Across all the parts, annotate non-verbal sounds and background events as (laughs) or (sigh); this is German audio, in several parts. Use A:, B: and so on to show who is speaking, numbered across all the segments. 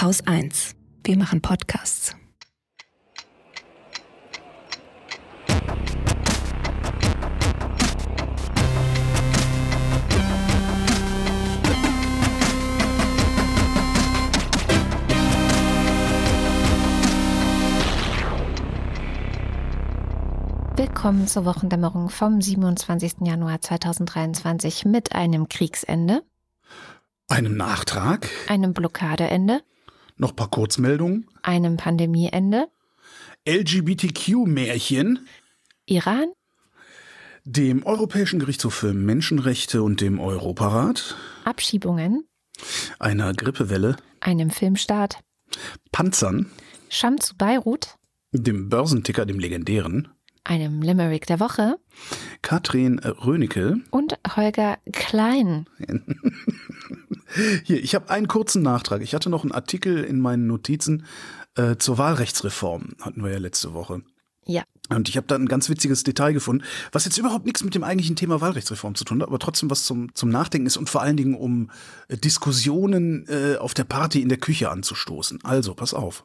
A: Haus 1. Wir machen Podcasts.
B: Willkommen zur Wochendämmerung vom 27. Januar 2023 mit einem Kriegsende,
C: Einem Nachtrag,
B: einem Blockadeende,
C: noch ein paar Kurzmeldungen,
B: einem Pandemieende,
C: LGBTQ-Märchen,
B: Iran,
C: dem Europäischen Gerichtshof für Menschenrechte und dem Europarat,
B: Abschiebungen,
C: einer Grippewelle,
B: einem Filmstart,
C: Panzern,
B: Scham zu Beirut,
C: dem Börsenticker, dem legendären,
B: einem Limerick der Woche.
C: Katrin Rönecke.
B: und Holger Klein. (laughs)
C: Hier, ich habe einen kurzen Nachtrag. Ich hatte noch einen Artikel in meinen Notizen äh, zur Wahlrechtsreform, hatten wir ja letzte Woche.
B: Ja,
C: Und ich habe da ein ganz witziges Detail gefunden, was jetzt überhaupt nichts mit dem eigentlichen Thema Wahlrechtsreform zu tun hat, aber trotzdem was zum, zum Nachdenken ist und vor allen Dingen um äh, Diskussionen äh, auf der Party in der Küche anzustoßen. Also, pass auf.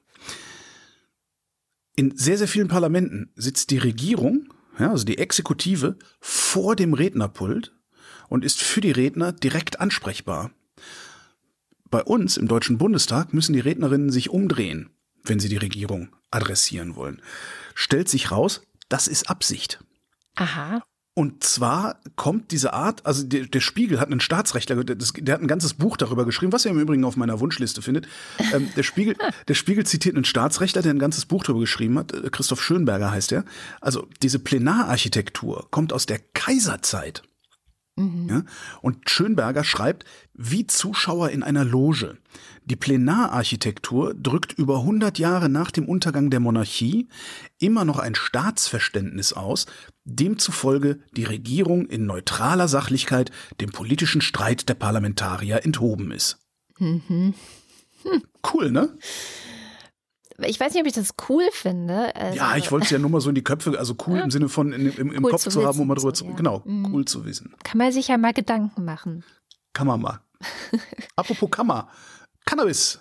C: In sehr, sehr vielen Parlamenten sitzt die Regierung, ja, also die Exekutive, vor dem Rednerpult und ist für die Redner direkt ansprechbar. Bei uns im Deutschen Bundestag müssen die Rednerinnen sich umdrehen, wenn sie die Regierung adressieren wollen. Stellt sich raus, das ist Absicht.
B: aha,
C: Und zwar kommt diese Art, also der, der Spiegel hat einen Staatsrechtler, der, der hat ein ganzes Buch darüber geschrieben, was ihr im Übrigen auf meiner Wunschliste findet. Ähm, der, Spiegel, (laughs) der Spiegel zitiert einen Staatsrechtler, der ein ganzes Buch darüber geschrieben hat. Christoph Schönberger heißt er. Also diese Plenararchitektur kommt aus der Kaiserzeit. Ja? Und Schönberger schreibt, wie Zuschauer in einer Loge. Die Plenararchitektur drückt über 100 Jahre nach dem Untergang der Monarchie immer noch ein Staatsverständnis aus, demzufolge die Regierung in neutraler Sachlichkeit dem politischen Streit der Parlamentarier enthoben ist. Cool, ne?
B: Ich weiß nicht, ob ich das cool finde. Also,
C: Ja, ich wollte es ja nur mal so in die Köpfe, also cool im Sinne von in, im, im
B: Cool
C: Kopf
B: zu
C: zu, haben, um mal drüber zu,
B: ja.
C: genau,
B: Mhm.
C: cool zu wissen.
B: Kann man sich ja mal Gedanken machen.
C: Kann man mal. (laughs) Apropos Kammer. Cannabis.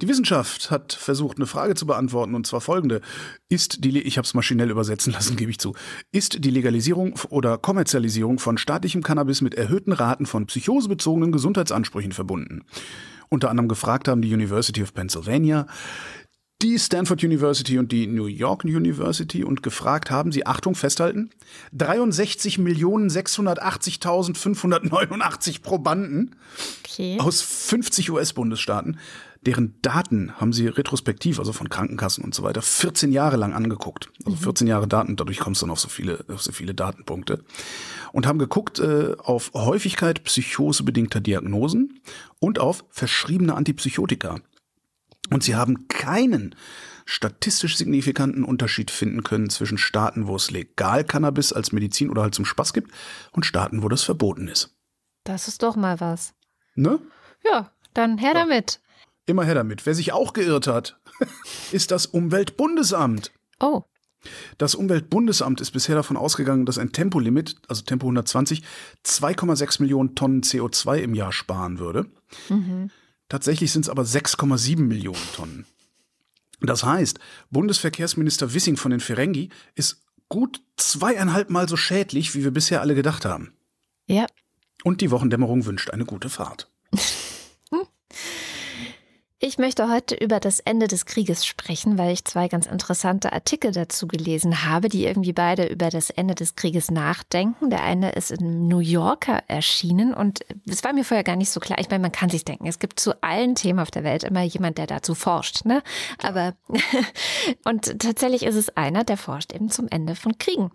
C: Die Wissenschaft hat versucht, eine Frage zu beantworten, und zwar folgende. Ist die, ich habe es maschinell übersetzen lassen, gebe ich zu, ist die Legalisierung oder Kommerzialisierung von staatlichem Cannabis mit erhöhten Raten von psychosebezogenen Gesundheitsansprüchen verbunden? Unter anderem gefragt haben die University of Pennsylvania, die Stanford University und die New York University und gefragt haben sie, Achtung, festhalten, 63.680.589 Probanden
B: Okay.
C: aus 50 US-Bundesstaaten, deren Daten haben sie retrospektiv, also von Krankenkassen und so weiter, 14 Jahre lang angeguckt. Also 14 Jahre Daten, dadurch kommst du dann auf so viele, auf so viele Datenpunkte. Und haben geguckt äh, auf Häufigkeit psychosebedingter Diagnosen und auf verschriebene Antipsychotika. Und sie haben keinen statistisch signifikanten Unterschied finden können zwischen Staaten, wo es legal Cannabis als Medizin oder halt zum Spaß gibt, und Staaten, wo das verboten ist.
B: Das ist doch mal was.
C: Ne?
B: Ja, dann her damit.
C: Immer her damit. Wer sich auch geirrt hat, (laughs) ist das Umweltbundesamt.
B: Oh,
C: Das Umweltbundesamt ist bisher davon ausgegangen, dass ein Tempolimit, also Tempo 120, 2,6 Millionen Tonnen CO2 im Jahr sparen würde. Tatsächlich sind es aber 6,7 Millionen Tonnen. Das heißt, Bundesverkehrsminister Wissing von den Ferengi ist gut zweieinhalb Mal so schädlich, wie wir bisher alle gedacht haben.
B: ja.
C: Und die Wochendämmerung wünscht eine gute Fahrt. (laughs)
B: Ich möchte heute über das Ende des Krieges sprechen, weil ich zwei ganz interessante Artikel dazu gelesen habe, die irgendwie beide über das Ende des Krieges nachdenken. Der eine ist im New Yorker erschienen und es war mir vorher gar nicht so klar. Ich meine, man kann sich denken, es gibt zu allen Themen auf der Welt immer jemand, der dazu forscht, ne? Aber (laughs) und tatsächlich ist es einer, der forscht eben zum Ende von Kriegen.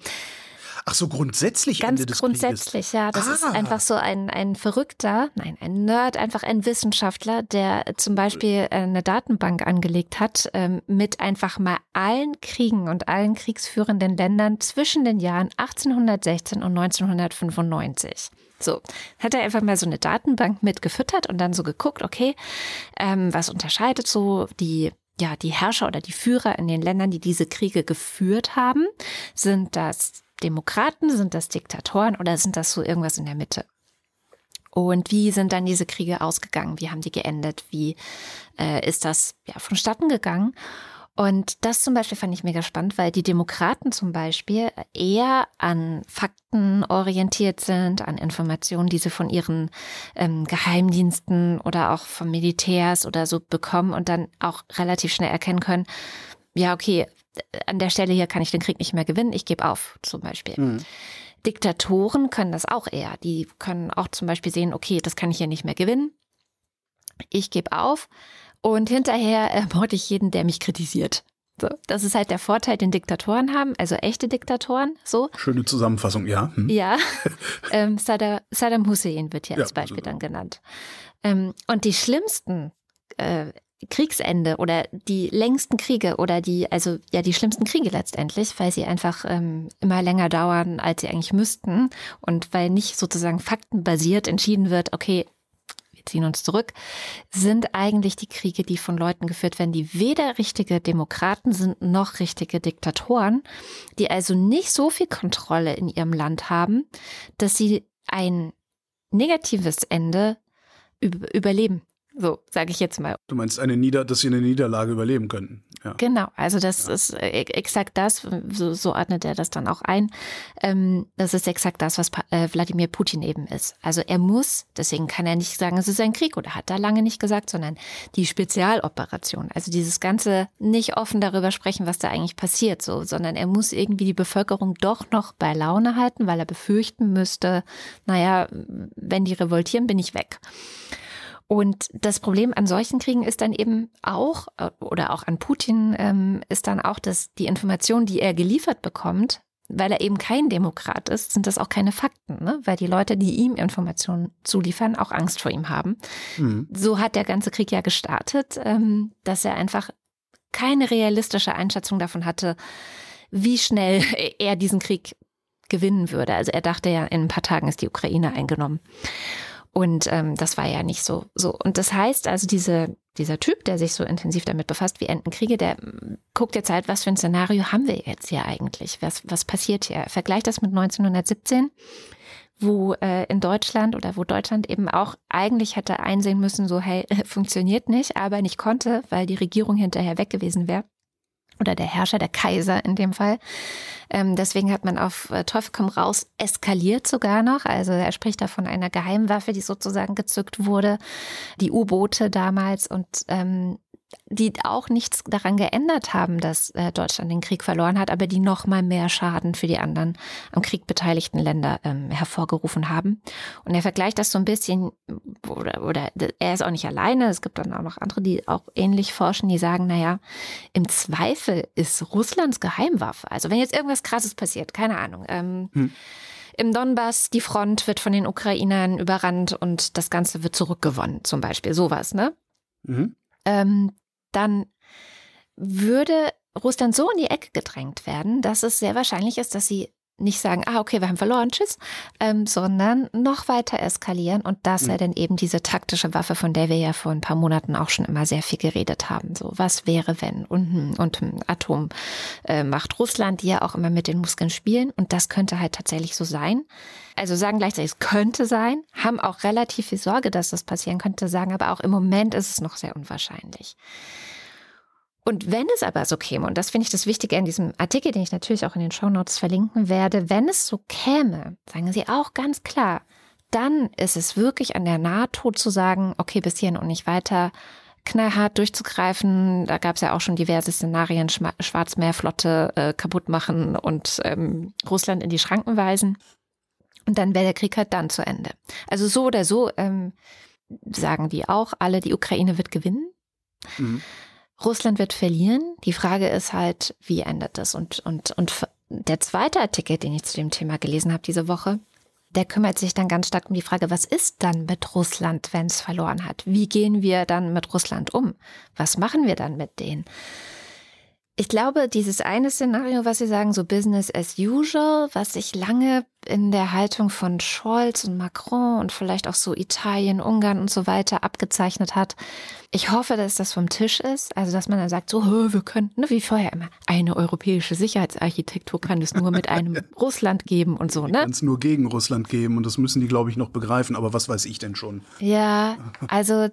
C: Ach so, grundsätzlich
B: Ganz
C: Ende des
B: grundsätzlich, ja. Das ist
C: Ah.
B: einfach so ein, ein Verrückter, nein, ein Nerd, einfach ein Wissenschaftler, der zum Beispiel eine Datenbank angelegt hat ähm, mit einfach mal allen Kriegen und allen kriegsführenden Ländern zwischen den Jahren 1816 und 1995. So, hat er einfach mal so eine Datenbank mit gefüttert und dann so geguckt, okay, ähm, was unterscheidet so die ja, die Herrscher oder die Führer in den Ländern, die diese Kriege geführt haben, sind das Demokraten, sind das Diktatoren oder sind das so irgendwas in der Mitte? Und wie sind dann diese Kriege ausgegangen? Wie haben die geendet? Wie äh, ist das ja, vonstatten gegangen? Und das zum Beispiel fand ich mega spannend, weil die Demokraten zum Beispiel eher an Fakten orientiert sind, an Informationen, die sie von ihren ähm, Geheimdiensten oder auch vom Militärs oder so bekommen und dann auch relativ schnell erkennen können, ja, okay, an der Stelle hier kann ich den Krieg nicht mehr gewinnen, ich gebe auf, zum Beispiel. Mhm. Diktatoren können das auch eher. Die können auch zum Beispiel sehen, okay, das kann ich hier nicht mehr gewinnen. Ich gebe auf und hinterher ermorde ich jeden, der mich kritisiert. So, das ist halt der Vorteil, den Diktatoren haben, also echte Diktatoren. So.
C: Schöne Zusammenfassung, ja.
B: Hm. Ja. (laughs) ähm, Saddam, Saddam Hussein wird hier ja, als Beispiel also. dann genannt. Ähm, und die schlimmsten äh, Kriegsende oder die längsten Kriege oder die, also ja, die schlimmsten Kriege letztendlich, weil sie einfach ähm, immer länger dauern, als sie eigentlich müssten und weil nicht sozusagen faktenbasiert entschieden wird, okay, wir ziehen uns zurück, sind eigentlich die Kriege, die von Leuten geführt werden, die weder richtige Demokraten sind noch richtige Diktatoren, die also nicht so viel Kontrolle in ihrem Land haben, dass sie ein negatives Ende überleben. So, sage ich jetzt mal.
C: Du meinst, eine Nieder dass sie eine Niederlage überleben könnten. Ja.
B: Genau, also das ja. ist äh, exakt das, so, so ordnet er das dann auch ein. Ähm, das ist exakt das, was äh, Wladimir Putin eben ist. Also er muss, deswegen kann er nicht sagen, es ist ein Krieg oder hat er lange nicht gesagt, sondern die Spezialoperation. Also dieses ganze nicht offen darüber sprechen, was da eigentlich passiert, so, sondern er muss irgendwie die Bevölkerung doch noch bei Laune halten, weil er befürchten müsste, naja, wenn die revoltieren, bin ich weg. Und das Problem an solchen Kriegen ist dann eben auch, äh, oder auch an Putin, ähm, ist dann auch, dass die Informationen, die er geliefert bekommt, weil er eben kein Demokrat ist, sind das auch keine Fakten, ne? weil die Leute, die ihm Informationen zuliefern, auch Angst vor ihm haben. Mhm. So hat der ganze Krieg ja gestartet, ähm, dass er einfach keine realistische Einschätzung davon hatte, wie schnell (laughs) er diesen Krieg gewinnen würde. Also er dachte ja, in ein paar Tagen ist die Ukraine eingenommen. Und ähm, das war ja nicht so. so. Und das heißt also, diese, dieser Typ, der sich so intensiv damit befasst, wie enden Kriege, der mm, guckt jetzt halt, was für ein Szenario haben wir jetzt hier eigentlich? Was, was passiert hier? Er vergleicht das mit 1917 wo äh, in Deutschland oder wo Deutschland eben auch eigentlich hätte einsehen müssen, so hey, (laughs) funktioniert nicht, aber nicht konnte, weil die Regierung hinterher weg gewesen wäre oder der Herrscher, der Kaiser in dem Fall. Ähm, deswegen hat man auf äh, Teufel komm raus eskaliert sogar noch. Also er spricht da von einer Geheimwaffe, die sozusagen gezückt wurde, die U-Boote damals und ähm, die auch nichts daran geändert haben, dass äh, Deutschland den Krieg verloren hat, aber die noch mal mehr Schaden für die anderen am Krieg beteiligten Länder ähm, hervorgerufen haben. Und er vergleicht das so ein bisschen, oder, oder er ist auch nicht alleine, es gibt dann auch noch andere, die auch ähnlich forschen, die sagen, naja, im Zweifel ist Russlands Geheimwaffe, also wenn jetzt irgendwas Krasses passiert, keine Ahnung, ähm, hm im Donbass, die Front wird von den Ukrainern überrannt und das Ganze wird zurückgewonnen, zum Beispiel. Sowas, ne? Mhm ähm, dann würde Russland so in die Ecke gedrängt werden, dass es sehr wahrscheinlich ist, dass sie nicht sagen, ah, okay, wir haben verloren, tschüss, ähm, sondern noch weiter eskalieren und das mhm. sei dann eben diese taktische Waffe, von der wir ja vor ein paar Monaten auch schon immer sehr viel geredet haben. So, was wäre, wenn? Und, hm, und hm, Atom äh, macht Russland, die ja auch immer mit den Muskeln spielen und das könnte halt tatsächlich so sein. Also sagen gleichzeitig, es könnte sein, haben auch relativ viel Sorge, dass das passieren könnte, sagen aber auch im Moment ist es noch sehr unwahrscheinlich. Und wenn es aber so käme, und das finde ich das Wichtige in diesem Artikel, den ich natürlich auch in den Shownotes verlinken werde, wenn es so käme, sagen Sie auch ganz klar, dann ist es wirklich an der NATO zu sagen, okay, bis hierhin und nicht weiter, knallhart durchzugreifen. Da gab es ja auch schon diverse Szenarien, Schwarzmeerflotte äh, kaputt machen und ähm, Russland in die Schranken weisen. Und dann wäre der Krieg halt dann zu Ende. Also so oder so ähm, sagen die auch alle, die Ukraine wird gewinnen. Mhm. Russland wird verlieren. Die Frage ist halt, wie endet das? Und, und, und der zweite Artikel, den ich zu dem Thema gelesen habe diese Woche, der kümmert sich dann ganz stark um die Frage, was ist dann mit Russland, wenn es verloren hat? Wie gehen wir dann mit Russland um? Was machen wir dann mit denen? Ich glaube, dieses eine Szenario, was Sie sagen, so Business as usual, was sich lange in der Haltung von Scholz und Macron und vielleicht auch so Italien, Ungarn und so weiter abgezeichnet hat. Ich hoffe, dass das vom Tisch ist. Also, dass man dann sagt, so, wir können, ne, wie vorher immer, eine europäische Sicherheitsarchitektur kann es nur mit einem (laughs) Russland geben und so, ne?
C: Kann es nur gegen Russland geben und das müssen die, glaube ich, noch begreifen. Aber was weiß ich denn schon?
B: Ja, also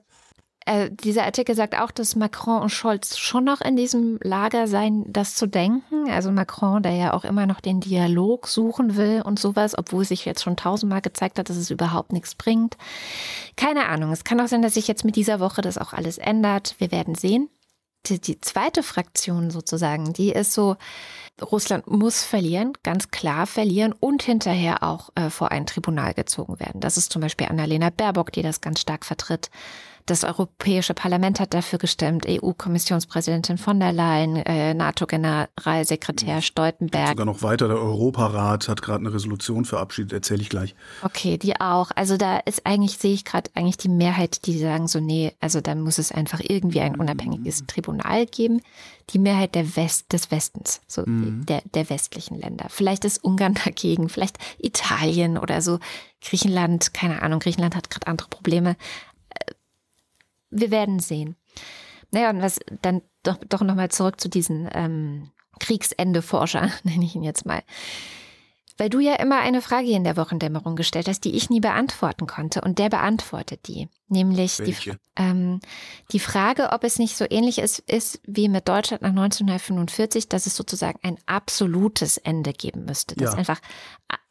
B: äh, dieser Artikel sagt auch, dass Macron und Scholz schon noch in diesem Lager seien, das zu denken. Also Macron, der ja auch immer noch den Dialog suchen will und sowas, obwohl sich jetzt schon tausendmal gezeigt hat, dass es überhaupt nichts bringt. Keine Ahnung. Es kann auch sein, dass sich jetzt mit dieser Woche das auch alles ändert. Wir werden sehen. Die, die zweite Fraktion sozusagen, die ist so, Russland muss verlieren, ganz klar verlieren und hinterher auch äh, vor ein Tribunal gezogen werden. Das ist zum Beispiel Annalena Baerbock, die das ganz stark vertritt. Das Europäische Parlament hat dafür gestimmt, EU-Kommissionspräsidentin von der Leyen, äh, NATO-Generalsekretär Stoltenberg.
C: Sogar noch weiter, der Europarat hat gerade eine Resolution verabschiedet, erzähle ich gleich.
B: Okay, die auch. Also da ist eigentlich, sehe ich gerade eigentlich die Mehrheit, die sagen so, nee, also da muss es einfach irgendwie ein unabhängiges mhm. Tribunal geben. Die Mehrheit der West, des Westens, so mhm. der, der westlichen Länder. Vielleicht ist Ungarn (laughs) dagegen, vielleicht Italien oder so. Griechenland, keine Ahnung, Griechenland hat gerade andere Probleme wir werden sehen. Naja, und was dann doch, doch nochmal zurück zu diesen ähm, Kriegsende-Forscher, (laughs) nenne ich ihn jetzt mal. Weil du ja immer eine Frage in der Wochendämmerung gestellt hast, die ich nie beantworten konnte. Und der beantwortet die. Nämlich die, ähm, die Frage, ob es nicht so ähnlich ist, ist wie mit Deutschland nach 1945, dass es sozusagen ein absolutes Ende geben müsste. Dass ja. einfach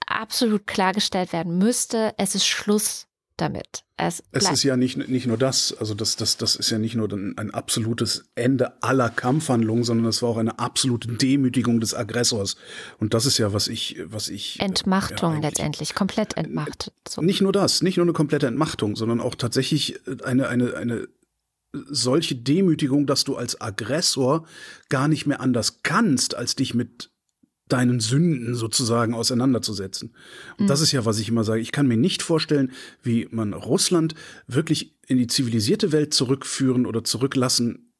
B: absolut klargestellt werden müsste, es ist Schluss damit.
C: Es, es ist ja nicht, nicht nur das, also das, das, das ist ja nicht nur ein, ein absolutes Ende aller Kampfhandlungen, sondern es war auch eine absolute Demütigung des Aggressors. Und das ist ja, was ich, was ich.
B: Äh, Entmachtung ja, letztendlich, komplett entmachtet.
C: So. Nicht nur das, nicht nur eine komplette Entmachtung, sondern auch tatsächlich eine, eine, eine solche Demütigung, dass du als Aggressor gar nicht mehr anders kannst, als dich mit deinen Sünden sozusagen auseinanderzusetzen. Und mhm. das ist ja, was ich immer sage. Ich kann mir nicht vorstellen, wie man Russland wirklich in die zivilisierte Welt zurückführen oder zurücklassen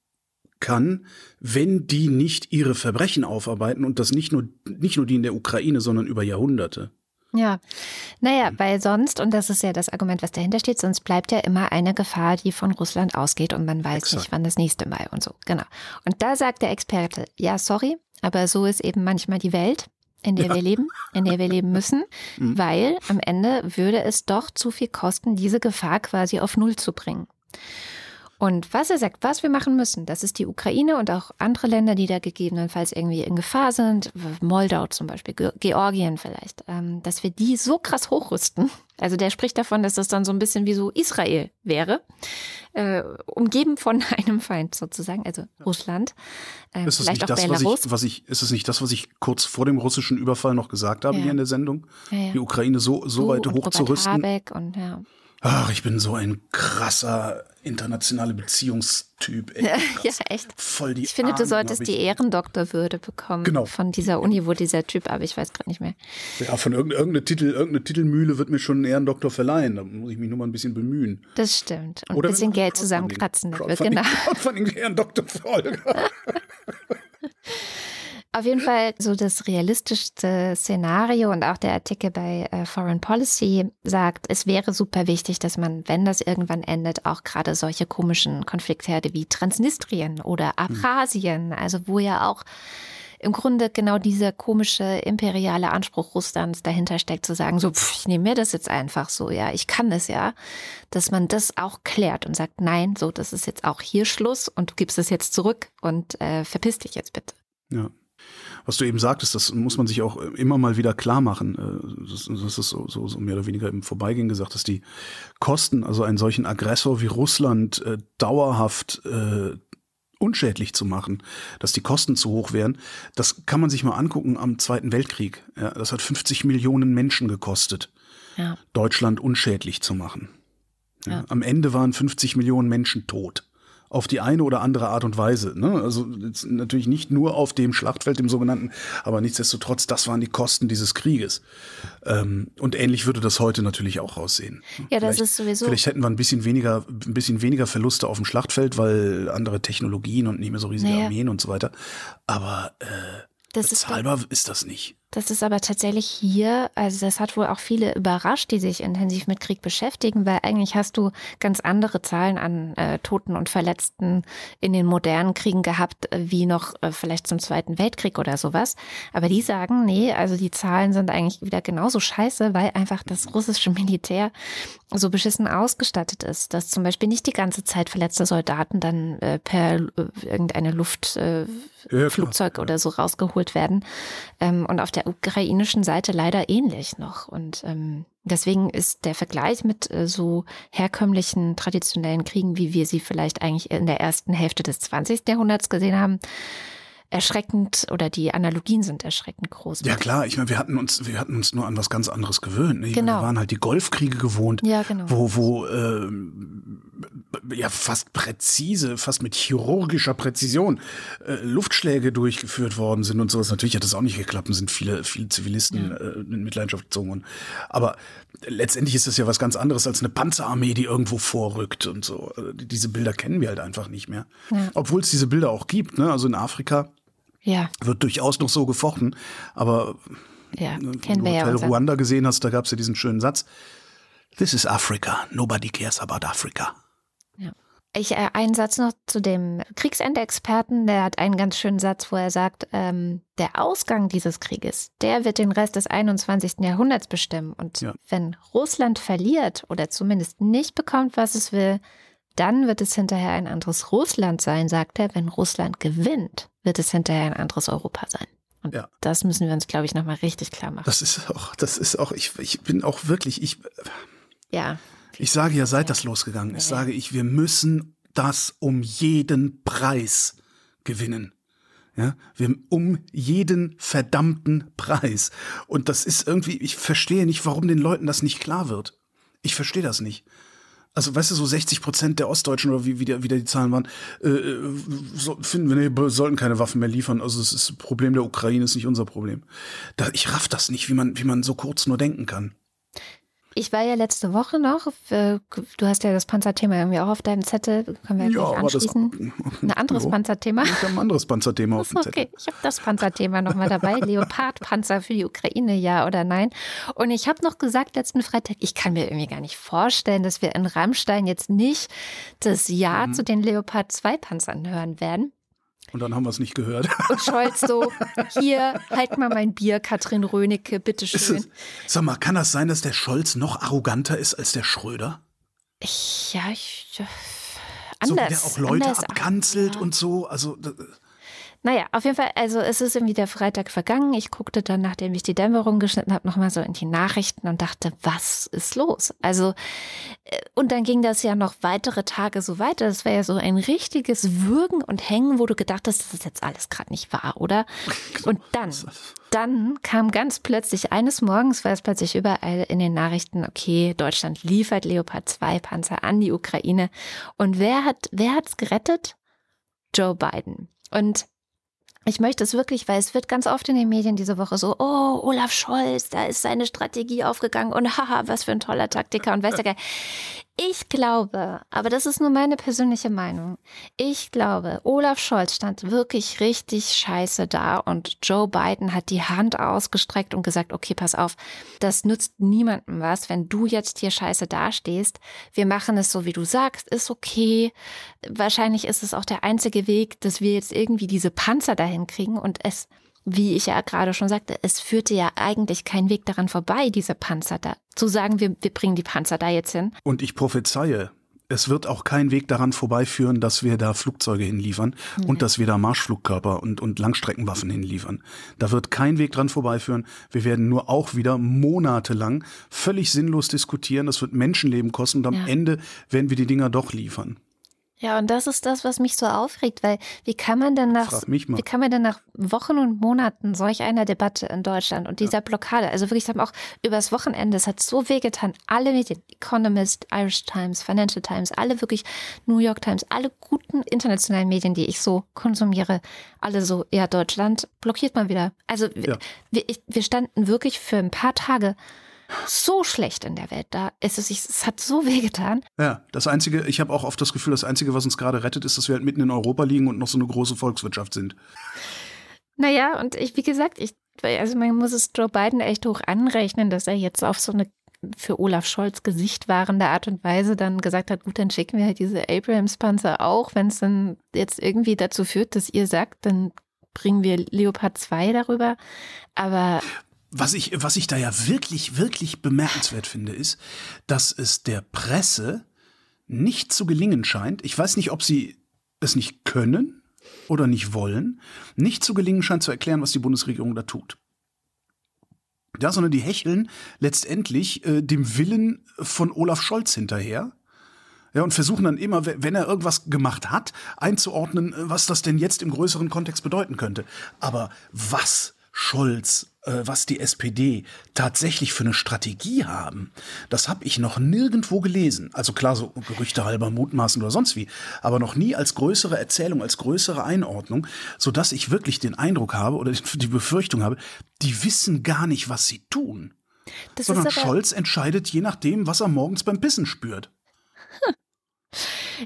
C: kann, wenn die nicht ihre Verbrechen aufarbeiten und das nicht nur, nicht nur die in der Ukraine, sondern über Jahrhunderte.
B: Ja, naja, weil sonst, und das ist ja das Argument, was dahinter steht, sonst bleibt ja immer eine Gefahr, die von Russland ausgeht und man weiß Exakt. nicht, wann das nächste Mal und so. Genau. Und da sagt der Experte, ja, sorry, aber so ist eben manchmal die Welt, in der ja. wir leben, in der wir leben müssen, (laughs) mhm. weil am Ende würde es doch zu viel kosten, diese Gefahr quasi auf Null zu bringen. Und was er sagt, was wir machen müssen, das ist die Ukraine und auch andere Länder, die da gegebenenfalls irgendwie in Gefahr sind, Moldau zum Beispiel, Georgien vielleicht, ähm, dass wir die so krass hochrüsten. Also der spricht davon, dass das dann so ein bisschen wie so Israel wäre, äh, umgeben von (laughs) einem Feind sozusagen, also Russland,
C: äh, ist vielleicht auch das, Belarus. Was ich, was ich, ist es nicht das, was ich kurz vor dem russischen Überfall noch gesagt habe ja. hier in der Sendung? Ja, ja. Die Ukraine so, so weit hochzurüsten.
B: Und, ja.
C: Ach, ich bin so ein krasser internationale Beziehungstyp.
B: Ey, (laughs) ja, echt. Voll die ich finde, du solltest die Ehrendoktorwürde bekommen genau. von dieser Uni, wo dieser Typ, aber ich weiß gerade nicht mehr.
C: Ja, von irgendeiner Titel, irgendeine Titelmühle wird mir schon einen Ehrendoktor verleihen. Da muss ich mich nur mal ein bisschen bemühen.
B: Das stimmt. Und Oder ein bisschen Geld zusammenkratzen.
C: Genau. (laughs) Crowdfunding Ehrendoktor für Olga. (laughs)
B: Auf jeden Fall so das realistischste Szenario und auch der Artikel bei äh, Foreign Policy sagt, es wäre super wichtig, dass man, wenn das irgendwann endet, auch gerade solche komischen Konfliktherde wie Transnistrien oder hm. Abchasien, mhm. also wo ja auch im Grunde genau dieser komische imperiale Anspruch Russlands dahinter steckt, zu sagen, so, pff, ich nehme mir das jetzt einfach so, ja, ich kann das ja, dass man das auch klärt und sagt, nein, so, das ist jetzt auch hier Schluss und du gibst es jetzt zurück und äh, verpiss dich jetzt bitte.
C: Ja, was du eben sagtest, das muss man sich auch immer mal wieder klar machen. Äh, das, das ist so, so, so mehr oder weniger im Vorbeigehen gesagt, dass die Kosten, also einen solchen Aggressor wie Russland äh, dauerhaft äh, unschädlich zu machen, dass die Kosten zu hoch wären. Das kann man sich mal angucken am Zweiten Weltkrieg. Ja, das hat 50 Millionen Menschen gekostet, ja. Deutschland unschädlich zu machen. Ja. Am Ende waren 50 Millionen Menschen tot auf die eine oder andere Art und Weise. Ne? Also natürlich nicht nur auf dem Schlachtfeld, dem sogenannten, aber nichtsdestotrotz, das waren die Kosten dieses Krieges. Ähm, und ähnlich würde das heute natürlich auch aussehen.
B: Ja, das vielleicht, ist sowieso.
C: Vielleicht hätten wir ein bisschen weniger, ein bisschen weniger Verluste auf dem Schlachtfeld, weil andere Technologien und nicht mehr so riesige naja. Armeen und so weiter. Aber äh, das bezahlbar ist, ist das nicht.
B: Das ist aber tatsächlich hier, also das hat wohl auch viele überrascht, die sich intensiv mit Krieg beschäftigen, weil eigentlich hast du ganz andere Zahlen an äh, Toten und Verletzten in den modernen Kriegen gehabt, äh, wie noch äh, vielleicht zum Zweiten Weltkrieg oder sowas. Aber die sagen, nee, also die Zahlen sind eigentlich wieder genauso scheiße, weil einfach das russische Militär so beschissen ausgestattet ist, dass zum Beispiel nicht die ganze Zeit verletzte Soldaten dann äh, per äh, irgendeine Luftflugzeug ja, oder so rausgeholt werden. Ähm, und auf der ukrainischen Seite leider ähnlich noch. Und ähm, deswegen ist der Vergleich mit äh, so herkömmlichen traditionellen Kriegen, wie wir sie vielleicht eigentlich in der ersten Hälfte des 20. Jahrhunderts gesehen haben, erschreckend oder die Analogien sind erschreckend groß.
C: Ja klar, ich meine, wir hatten uns, wir hatten uns nur an was ganz anderes gewöhnt. Ne? Genau. Wir waren halt die Golfkriege gewohnt,
B: ja, genau.
C: wo, wo äh, ja fast präzise, fast mit chirurgischer Präzision äh, Luftschläge durchgeführt worden sind und sowas. Natürlich hat das auch nicht geklappt und sind viele, viele Zivilisten ja. äh, in Mitleidenschaft gezogen worden. Aber letztendlich ist das ja was ganz anderes als eine Panzerarmee, die irgendwo vorrückt und so. Äh, diese Bilder kennen wir halt einfach nicht mehr. Ja. Obwohl es diese Bilder auch gibt, ne? Also in Afrika
B: ja.
C: wird durchaus noch so gefochten. Aber
B: ja,
C: ne,
B: kennen
C: wenn du Hotel ja Ruanda gesehen hast, da gab es ja diesen schönen Satz. This is Africa. Nobody cares about Africa.
B: Ja. Ich äh, einen Satz noch zu dem Kriegsende-Experten, der hat einen ganz schönen Satz, wo er sagt, ähm, der Ausgang dieses Krieges, der wird den Rest des 21. Jahrhunderts bestimmen. Und ja. wenn Russland verliert oder zumindest nicht bekommt, was es will, dann wird es hinterher ein anderes Russland sein, sagt er. Wenn Russland gewinnt, wird es hinterher ein anderes Europa sein. Und ja. das müssen wir uns, glaube ich, nochmal richtig klar machen.
C: Das ist auch, das ist auch, ich, ich bin auch wirklich, ich.
B: Ja.
C: Ich sage ja, seit das losgegangen ist, sage ich, wir müssen das um jeden Preis gewinnen. Ja, wir um jeden verdammten Preis. Und das ist irgendwie, ich verstehe nicht, warum den Leuten das nicht klar wird. Ich verstehe das nicht. Also, weißt du, so 60 Prozent der Ostdeutschen oder wie wieder, wieder die Zahlen waren, äh, so, finden wir, nee, sollten keine Waffen mehr liefern. Also, das ist Problem der Ukraine, ist nicht unser Problem. Da, ich raff das nicht, wie man, wie man so kurz nur denken kann.
B: Ich war ja letzte Woche noch, für, du hast ja das Panzerthema irgendwie auch auf deinem Zettel, können wir ja, gleich anschließen. Das, ein anderes jo, Panzerthema.
C: Ich habe ein anderes Panzerthema auf dem Zettel. Okay,
B: ich habe das Panzerthema nochmal dabei, (laughs) Leopardpanzer für die Ukraine, ja oder nein. Und ich habe noch gesagt letzten Freitag, ich kann mir irgendwie gar nicht vorstellen, dass wir in Rammstein jetzt nicht das Ja mhm. zu den Leopard 2 Panzern hören werden.
C: Und dann haben wir es nicht gehört.
B: Und Scholz so, (laughs) hier, halt mal mein Bier, Katrin Rönecke, bitteschön. Es,
C: sag mal, kann das sein, dass der Scholz noch arroganter ist als der Schröder?
B: Ich, ja, ich,
C: anders. So wie der auch Leute anders, abkanzelt ja. und so, also...
B: Naja, auf jeden Fall, also es ist irgendwie der Freitag vergangen. Ich guckte dann, nachdem ich die Dämmerung geschnitten habe, nochmal so in die Nachrichten und dachte, was ist los? Also, äh, und dann ging das ja noch weitere Tage so weiter. Das war ja so ein richtiges Würgen und Hängen, wo du gedacht hast, das ist jetzt alles gerade nicht wahr, oder? (laughs) Und dann, dann kam ganz plötzlich eines Morgens, war es plötzlich überall in den Nachrichten, okay, Deutschland liefert Leopard 2 Panzer an die Ukraine. Und wer hat, wer hat's gerettet? Joe Biden. Und ich möchte es wirklich, weil es wird ganz oft in den Medien diese Woche so, oh, Olaf Scholz, da ist seine Strategie aufgegangen und (laughs) haha, was für ein toller Taktiker und weißt du, ich glaube, aber das ist nur meine persönliche Meinung. Ich glaube, Olaf Scholz stand wirklich richtig scheiße da und Joe Biden hat die Hand ausgestreckt und gesagt, okay, pass auf, das nützt niemandem was, wenn du jetzt hier scheiße dastehst. Wir machen es so, wie du sagst, ist okay. Wahrscheinlich ist es auch der einzige Weg, dass wir jetzt irgendwie diese Panzer dahin kriegen und es wie ich ja gerade schon sagte, es führte ja eigentlich kein Weg daran vorbei, diese Panzer da zu sagen, wir, wir bringen die Panzer da jetzt hin.
C: Und ich prophezeie, es wird auch kein Weg daran vorbeiführen, dass wir da Flugzeuge hinliefern ja. und dass wir da Marschflugkörper und, und Langstreckenwaffen hinliefern. Da wird kein Weg dran vorbeiführen. Wir werden nur auch wieder monatelang völlig sinnlos diskutieren. Das wird Menschenleben kosten und am ja. Ende werden wir die Dinger doch liefern.
B: Ja, und das ist das, was mich so aufregt, weil wie kann man denn nach, wie kann man denn nach Wochen und Monaten solch einer Debatte in Deutschland und dieser ja. Blockade, also wirklich haben auch übers Wochenende, es hat so wehgetan, alle Medien, Economist, Irish Times, Financial Times, alle wirklich New York Times, alle guten internationalen Medien, die ich so konsumiere, alle so, ja, Deutschland blockiert mal wieder. Also ja. wir, wir standen wirklich für ein paar Tage so schlecht in der Welt. Da ist es, es hat so wehgetan.
C: Ja, das Einzige, ich habe auch oft das Gefühl, das Einzige, was uns gerade rettet, ist, dass wir halt mitten in Europa liegen und noch so eine große Volkswirtschaft sind.
B: Naja, und ich, wie gesagt, ich, also man muss es Joe Biden echt hoch anrechnen, dass er jetzt auf so eine für Olaf Scholz Gesicht wahrende Art und Weise dann gesagt hat, gut, dann schicken wir halt diese Abrams-Panzer auch, wenn es dann jetzt irgendwie dazu führt, dass ihr sagt, dann bringen wir Leopard 2 darüber. Aber
C: was ich, was ich da ja wirklich, wirklich bemerkenswert finde, ist, dass es der Presse nicht zu gelingen scheint. Ich weiß nicht, ob sie es nicht können oder nicht wollen, nicht zu gelingen scheint zu erklären, was die Bundesregierung da tut. Ja, sondern die hecheln letztendlich äh, dem Willen von Olaf Scholz hinterher. Ja, und versuchen dann immer, wenn er irgendwas gemacht hat, einzuordnen, äh, was das denn jetzt im größeren Kontext bedeuten könnte. Aber was Scholz, äh, was die SPD tatsächlich für eine Strategie haben, das habe ich noch nirgendwo gelesen. Also klar, so Gerüchte halber mutmaßen oder sonst wie, aber noch nie als größere Erzählung, als größere Einordnung, so dass ich wirklich den Eindruck habe oder (laughs) die Befürchtung habe, die wissen gar nicht, was sie tun. Das Sondern Scholz entscheidet je nachdem, was er morgens beim Bissen spürt.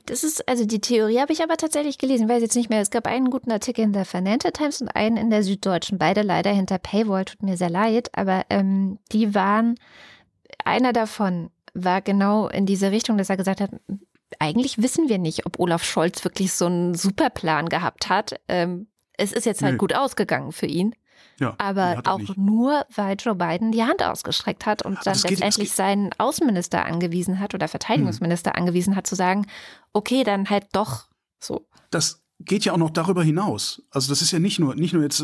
B: Das ist, also die Theorie habe ich aber tatsächlich gelesen, weiß jetzt nicht mehr. Es gab einen guten Artikel in der Financial Times und einen in der Süddeutschen. Beide leider hinter Paywall, tut mir sehr leid, aber ähm, die waren, einer davon war genau in diese Richtung, dass er gesagt hat, eigentlich wissen wir nicht, ob Olaf Scholz wirklich so einen Superplan gehabt hat. Ähm, es ist jetzt halt Nö. gut ausgegangen für ihn. Ja, aber auch nicht. nur, weil Joe Biden die Hand ausgestreckt hat und dann geht, letztendlich seinen Außenminister angewiesen hat oder Verteidigungsminister hm. angewiesen hat, zu sagen, okay, dann halt doch so.
C: Das geht ja auch noch darüber hinaus. Also das ist ja nicht nur, nicht nur jetzt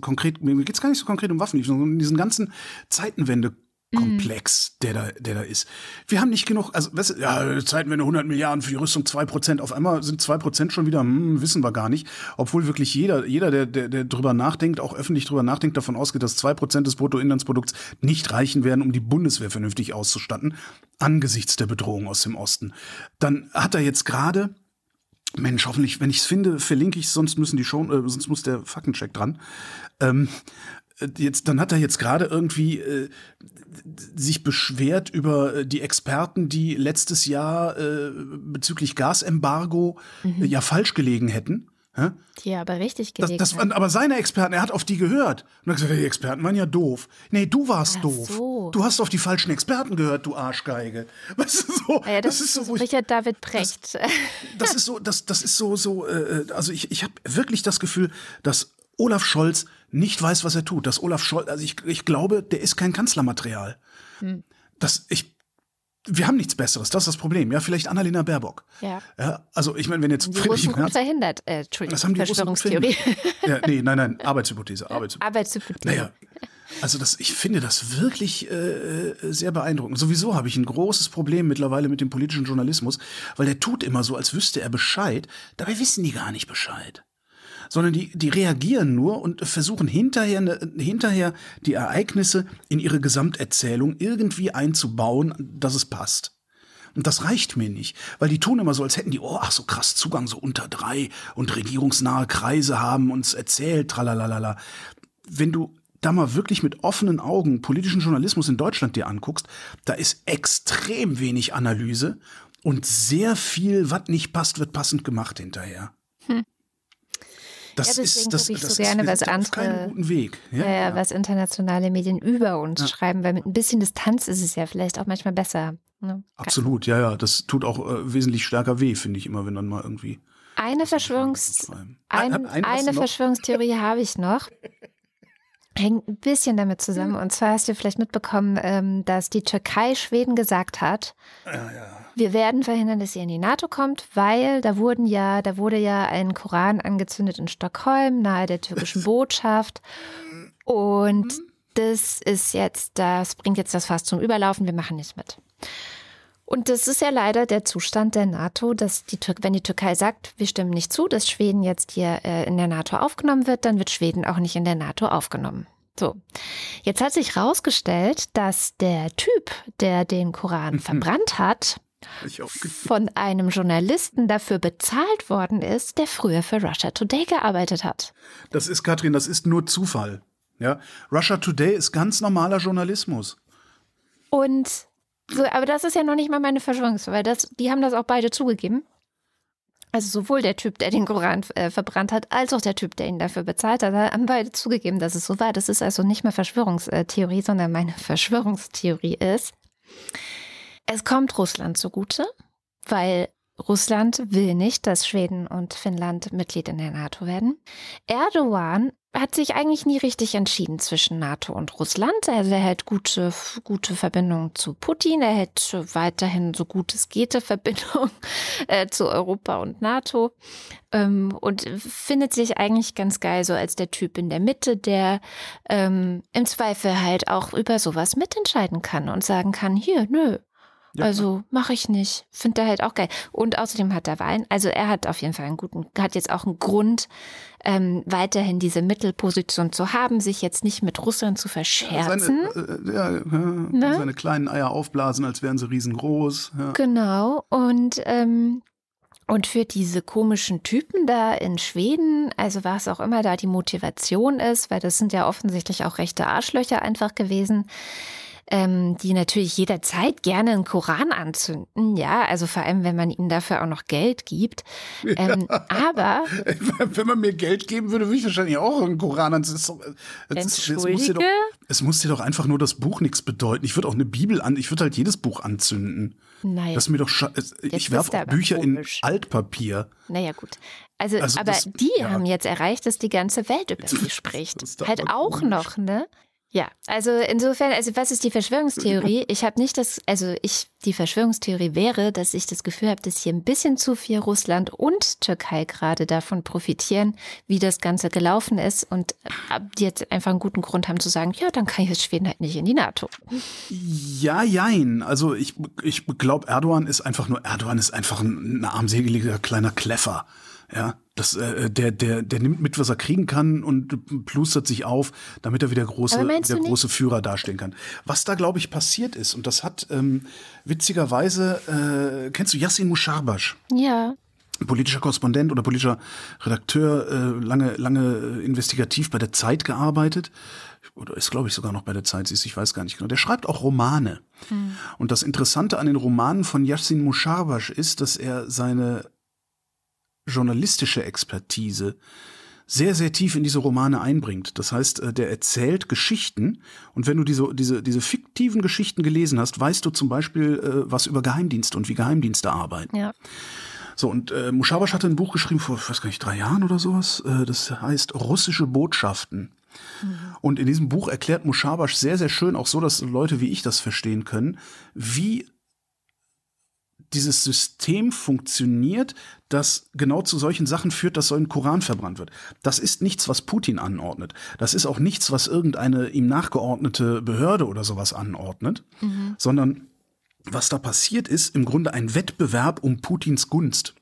C: konkret, mir geht es gar nicht so konkret um Waffen, sondern um diesen ganzen Zeitenwende Komplex, mhm. der da, der da ist. Wir haben nicht genug, also, weißt du, ja, Zeitenwende 100 Milliarden für die Rüstung 2%. Auf einmal sind 2% schon wieder, hm, wissen wir gar nicht. Obwohl wirklich jeder, jeder, der, der, der drüber nachdenkt, auch öffentlich drüber nachdenkt, davon ausgeht, dass 2% des Bruttoinlandsprodukts nicht reichen werden, um die Bundeswehr vernünftig auszustatten, angesichts der Bedrohung aus dem Osten. Dann hat er jetzt gerade, Mensch, hoffentlich, wenn ich es finde, verlinke ich sonst müssen die schon, äh, sonst muss der Faktencheck dran. Ähm, jetzt, dann hat er jetzt gerade irgendwie äh, sich beschwert über äh, die Experten, die letztes Jahr äh, bezüglich Gasembargo mhm. äh, ja falsch gelegen hätten.
B: Hä? Die aber richtig gelegen
C: das, das waren aber seine Experten, er hat auf die gehört. Und hat gesagt, die Experten waren ja doof. Nee, du warst Ach doof. So. Du hast auf die falschen Experten gehört, du Arschgeige. (laughs)
B: Weißt du, so, ja, das, das, ist so, Richard David Precht.
C: Das, das, ist so, das, das ist so, so, äh, also ich, ich habe wirklich das Gefühl, dass Olaf Scholz nicht weiß, was er tut. Dass Olaf Scholz, also ich, ich glaube, der ist kein Kanzlermaterial. Hm. Das, ich, wir haben nichts Besseres, das ist das Problem. Ja, vielleicht Annalena Baerbock. Ja. ja also ich meine, wenn jetzt
B: die Russen gut verhindert, äh, Entschuldigung,
C: das haben die Verschwörungstheorie. ja, (laughs) nee, nein, nein, Arbeitshypothese, Arbeitshypothese.
B: Arbeitshypothese.
C: Naja, also das, ich finde das wirklich äh, sehr beeindruckend. Sowieso habe ich ein großes Problem mittlerweile mit dem politischen Journalismus, weil der tut immer so, als wüsste er Bescheid. Dabei wissen die gar nicht Bescheid sondern die, die reagieren nur und versuchen hinterher, ne, hinterher die Ereignisse in ihre Gesamterzählung irgendwie einzubauen, dass es passt. Und das reicht mir nicht, weil die tun immer so, als hätten die, oh, ach so krass Zugang so unter drei und regierungsnahe Kreise haben uns erzählt, tralalala. Wenn du da mal wirklich mit offenen Augen politischen Journalismus in Deutschland dir anguckst, da ist extrem wenig Analyse und sehr viel, was nicht passt, wird passend gemacht hinterher. Hm.
B: Das ja, ist das, ich das so gerne, was andere,
C: Weg.
B: Ja, ja, ja, was internationale Medien über uns schreiben, weil mit ein bisschen Distanz ist es ja vielleicht auch manchmal besser.
C: Ne? Absolut, ja, ja. Das tut auch äh, wesentlich stärker weh, finde ich immer, wenn dann mal irgendwie.
B: Eine, Verschwörungs ein, ein, eine Verschwörungstheorie habe ich noch. (laughs) Hängt ein bisschen damit zusammen. Und zwar hast du vielleicht mitbekommen, ähm, dass die Türkei Schweden gesagt hat, ja, ja wir werden verhindern, dass ihr in die NATO kommt, weil da wurden ja, da wurde ja ein Koran angezündet in Stockholm, nahe der türkischen (laughs) Botschaft. Und das ist jetzt, das bringt jetzt das Fass zum Überlaufen, wir machen nicht mit. Und das ist ja leider der Zustand der NATO, dass die Tür wenn die Türkei sagt, wir stimmen nicht zu, dass Schweden jetzt hier äh, in der NATO aufgenommen wird, dann wird Schweden auch nicht in der NATO aufgenommen. So, jetzt hat sich herausgestellt, dass der Typ, der den Koran verbrannt hat, von einem Journalisten dafür bezahlt worden ist, der früher für Russia Today gearbeitet hat.
C: Das ist, Katrin, das ist nur Zufall. Ja, Russia Today ist ganz normaler Journalismus.
B: Und so, aber das ist ja noch nicht mal meine Verschwörungstheorie, weil das, die haben das auch beide zugegeben. Also sowohl der Typ, der den Koran äh, verbrannt hat, als auch der Typ, der ihn dafür bezahlt hat, haben beide zugegeben, dass es so war. Das ist also nicht mehr Verschwörungstheorie, sondern meine (laughs) Verschwörungstheorie ist, es kommt Russland zugute, weil Russland will nicht, dass Schweden und Finnland Mitglied in der NATO werden. Erdogan hat sich eigentlich nie richtig entschieden zwischen NATO und Russland. Also er hält gute, gute Verbindungen zu Putin, er hält weiterhin so gut es geht Verbindung (laughs) äh, zu Europa und NATO ähm, und findet sich eigentlich ganz geil so als der Typ in der Mitte, der ähm, im Zweifel halt auch über sowas mitentscheiden kann und sagen kann, hier, nö, ja. Also mache ich nicht. Finde er halt auch geil. Und außerdem hat er Wahlen. Also er hat auf jeden Fall einen guten, hat jetzt auch einen Grund, ähm, weiterhin diese Mittelposition zu haben, sich jetzt nicht mit Russland zu verscherzen.
C: Ja, seine, äh, ja, ne? seine kleinen Eier aufblasen, als wären sie riesengroß.
B: Genau. Und ähm, und für diese komischen Typen da in Schweden, also was auch immer da die Motivation ist, weil das sind ja offensichtlich auch rechte Arschlöcher einfach gewesen, ähm, die natürlich jederzeit gerne einen Koran anzünden, ja, also vor allem, wenn man ihnen dafür auch noch Geld gibt. Ähm, ja. Aber (laughs)
C: wenn man mir Geld geben würde, würde ich wahrscheinlich auch einen Koran anzünden.
B: Es,
C: muss dir doch, es muss dir doch einfach nur das Buch nichts bedeuten. Ich würde auch eine Bibel an, ich würde halt jedes Buch anzünden. Naja. Das ist mir doch ich werfe auch Bücher komisch. in Altpapier.
B: Naja, gut. Also, also aber das, die ja. haben jetzt erreicht, dass die ganze Welt über sie spricht. Halt auch komisch. noch, ne? Ja, also insofern, also was ist die Verschwörungstheorie? Ich habe nicht das, also ich, die Verschwörungstheorie wäre, dass ich das Gefühl habe, dass hier ein bisschen zu viel Russland und Türkei gerade davon profitieren, wie das Ganze gelaufen ist und die jetzt einfach einen guten Grund haben zu sagen, ja, dann kann jetzt Schweden halt nicht in die NATO.
C: Ja, jein. Also ich, ich glaube, Erdogan ist einfach nur, Erdogan ist einfach ein, ein armseliger kleiner Kleffer. Ja, das, äh, der, der, der nimmt mit, was er kriegen kann und plustert sich auf, damit er wieder große, wieder große Führer dastehen kann. Was da, glaube ich, passiert ist, und das hat ähm, witzigerweise, äh, kennst du Yassin Musharbash?
B: Ja.
C: Politischer Korrespondent oder politischer Redakteur, äh, lange, lange investigativ bei der Zeit gearbeitet. Oder ist, glaube ich, sogar noch bei der Zeit, siehst ich weiß gar nicht genau. Der schreibt auch Romane. Mhm. Und das Interessante an den Romanen von Yassin Musharbash ist, dass er seine journalistische Expertise sehr, sehr tief in diese Romane einbringt. Das heißt, äh, der erzählt Geschichten und wenn du diese, diese, diese fiktiven Geschichten gelesen hast, weißt du zum Beispiel äh, was über Geheimdienste und wie Geheimdienste arbeiten.
B: Ja.
C: So, und äh, Mushabash hatte ein Buch geschrieben vor, ich weiß gar nicht, drei Jahren oder sowas. Äh, das heißt Russische Botschaften. Mhm. Und in diesem Buch erklärt Mushabash sehr, sehr schön, auch so, dass Leute wie ich das verstehen können, wie dieses System funktioniert, das genau zu solchen Sachen führt, dass so ein Koran verbrannt wird. Das ist nichts, was Putin anordnet. Das ist auch nichts, was irgendeine ihm nachgeordnete Behörde oder sowas anordnet, mhm. sondern was da passiert ist, im Grunde ein Wettbewerb um Putins Gunst.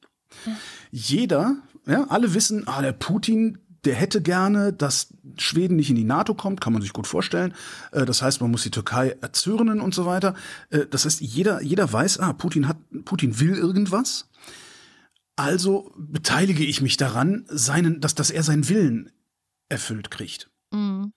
C: Ja. Jeder, ja, alle wissen, ah, der Putin, der hätte gerne, dass Schweden nicht in die NATO kommt, kann man sich gut vorstellen. Äh, das heißt, man muss die Türkei erzürnen und so weiter. Äh, das heißt, jeder, jeder weiß, ah, Putin hat, Putin will irgendwas. Also beteilige ich mich daran, seinen, dass, dass er seinen Willen erfüllt kriegt. Mhm.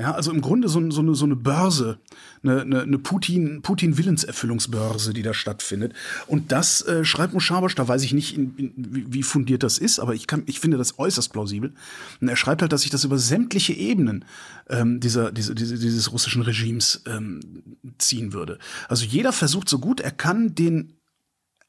C: Ja, also im Grunde so, so, eine, so eine Börse, eine, eine, Putin, Putin-Willenserfüllungsbörse, die da stattfindet. Und das äh, schreibt Muschabasch, da weiß ich nicht, in, in, wie fundiert das ist, aber ich, kann, ich finde das äußerst plausibel. Und er schreibt halt, dass sich das über sämtliche Ebenen ähm, dieser, diese, diese, dieses russischen Regimes ähm, ziehen würde. Also jeder versucht so gut er kann, den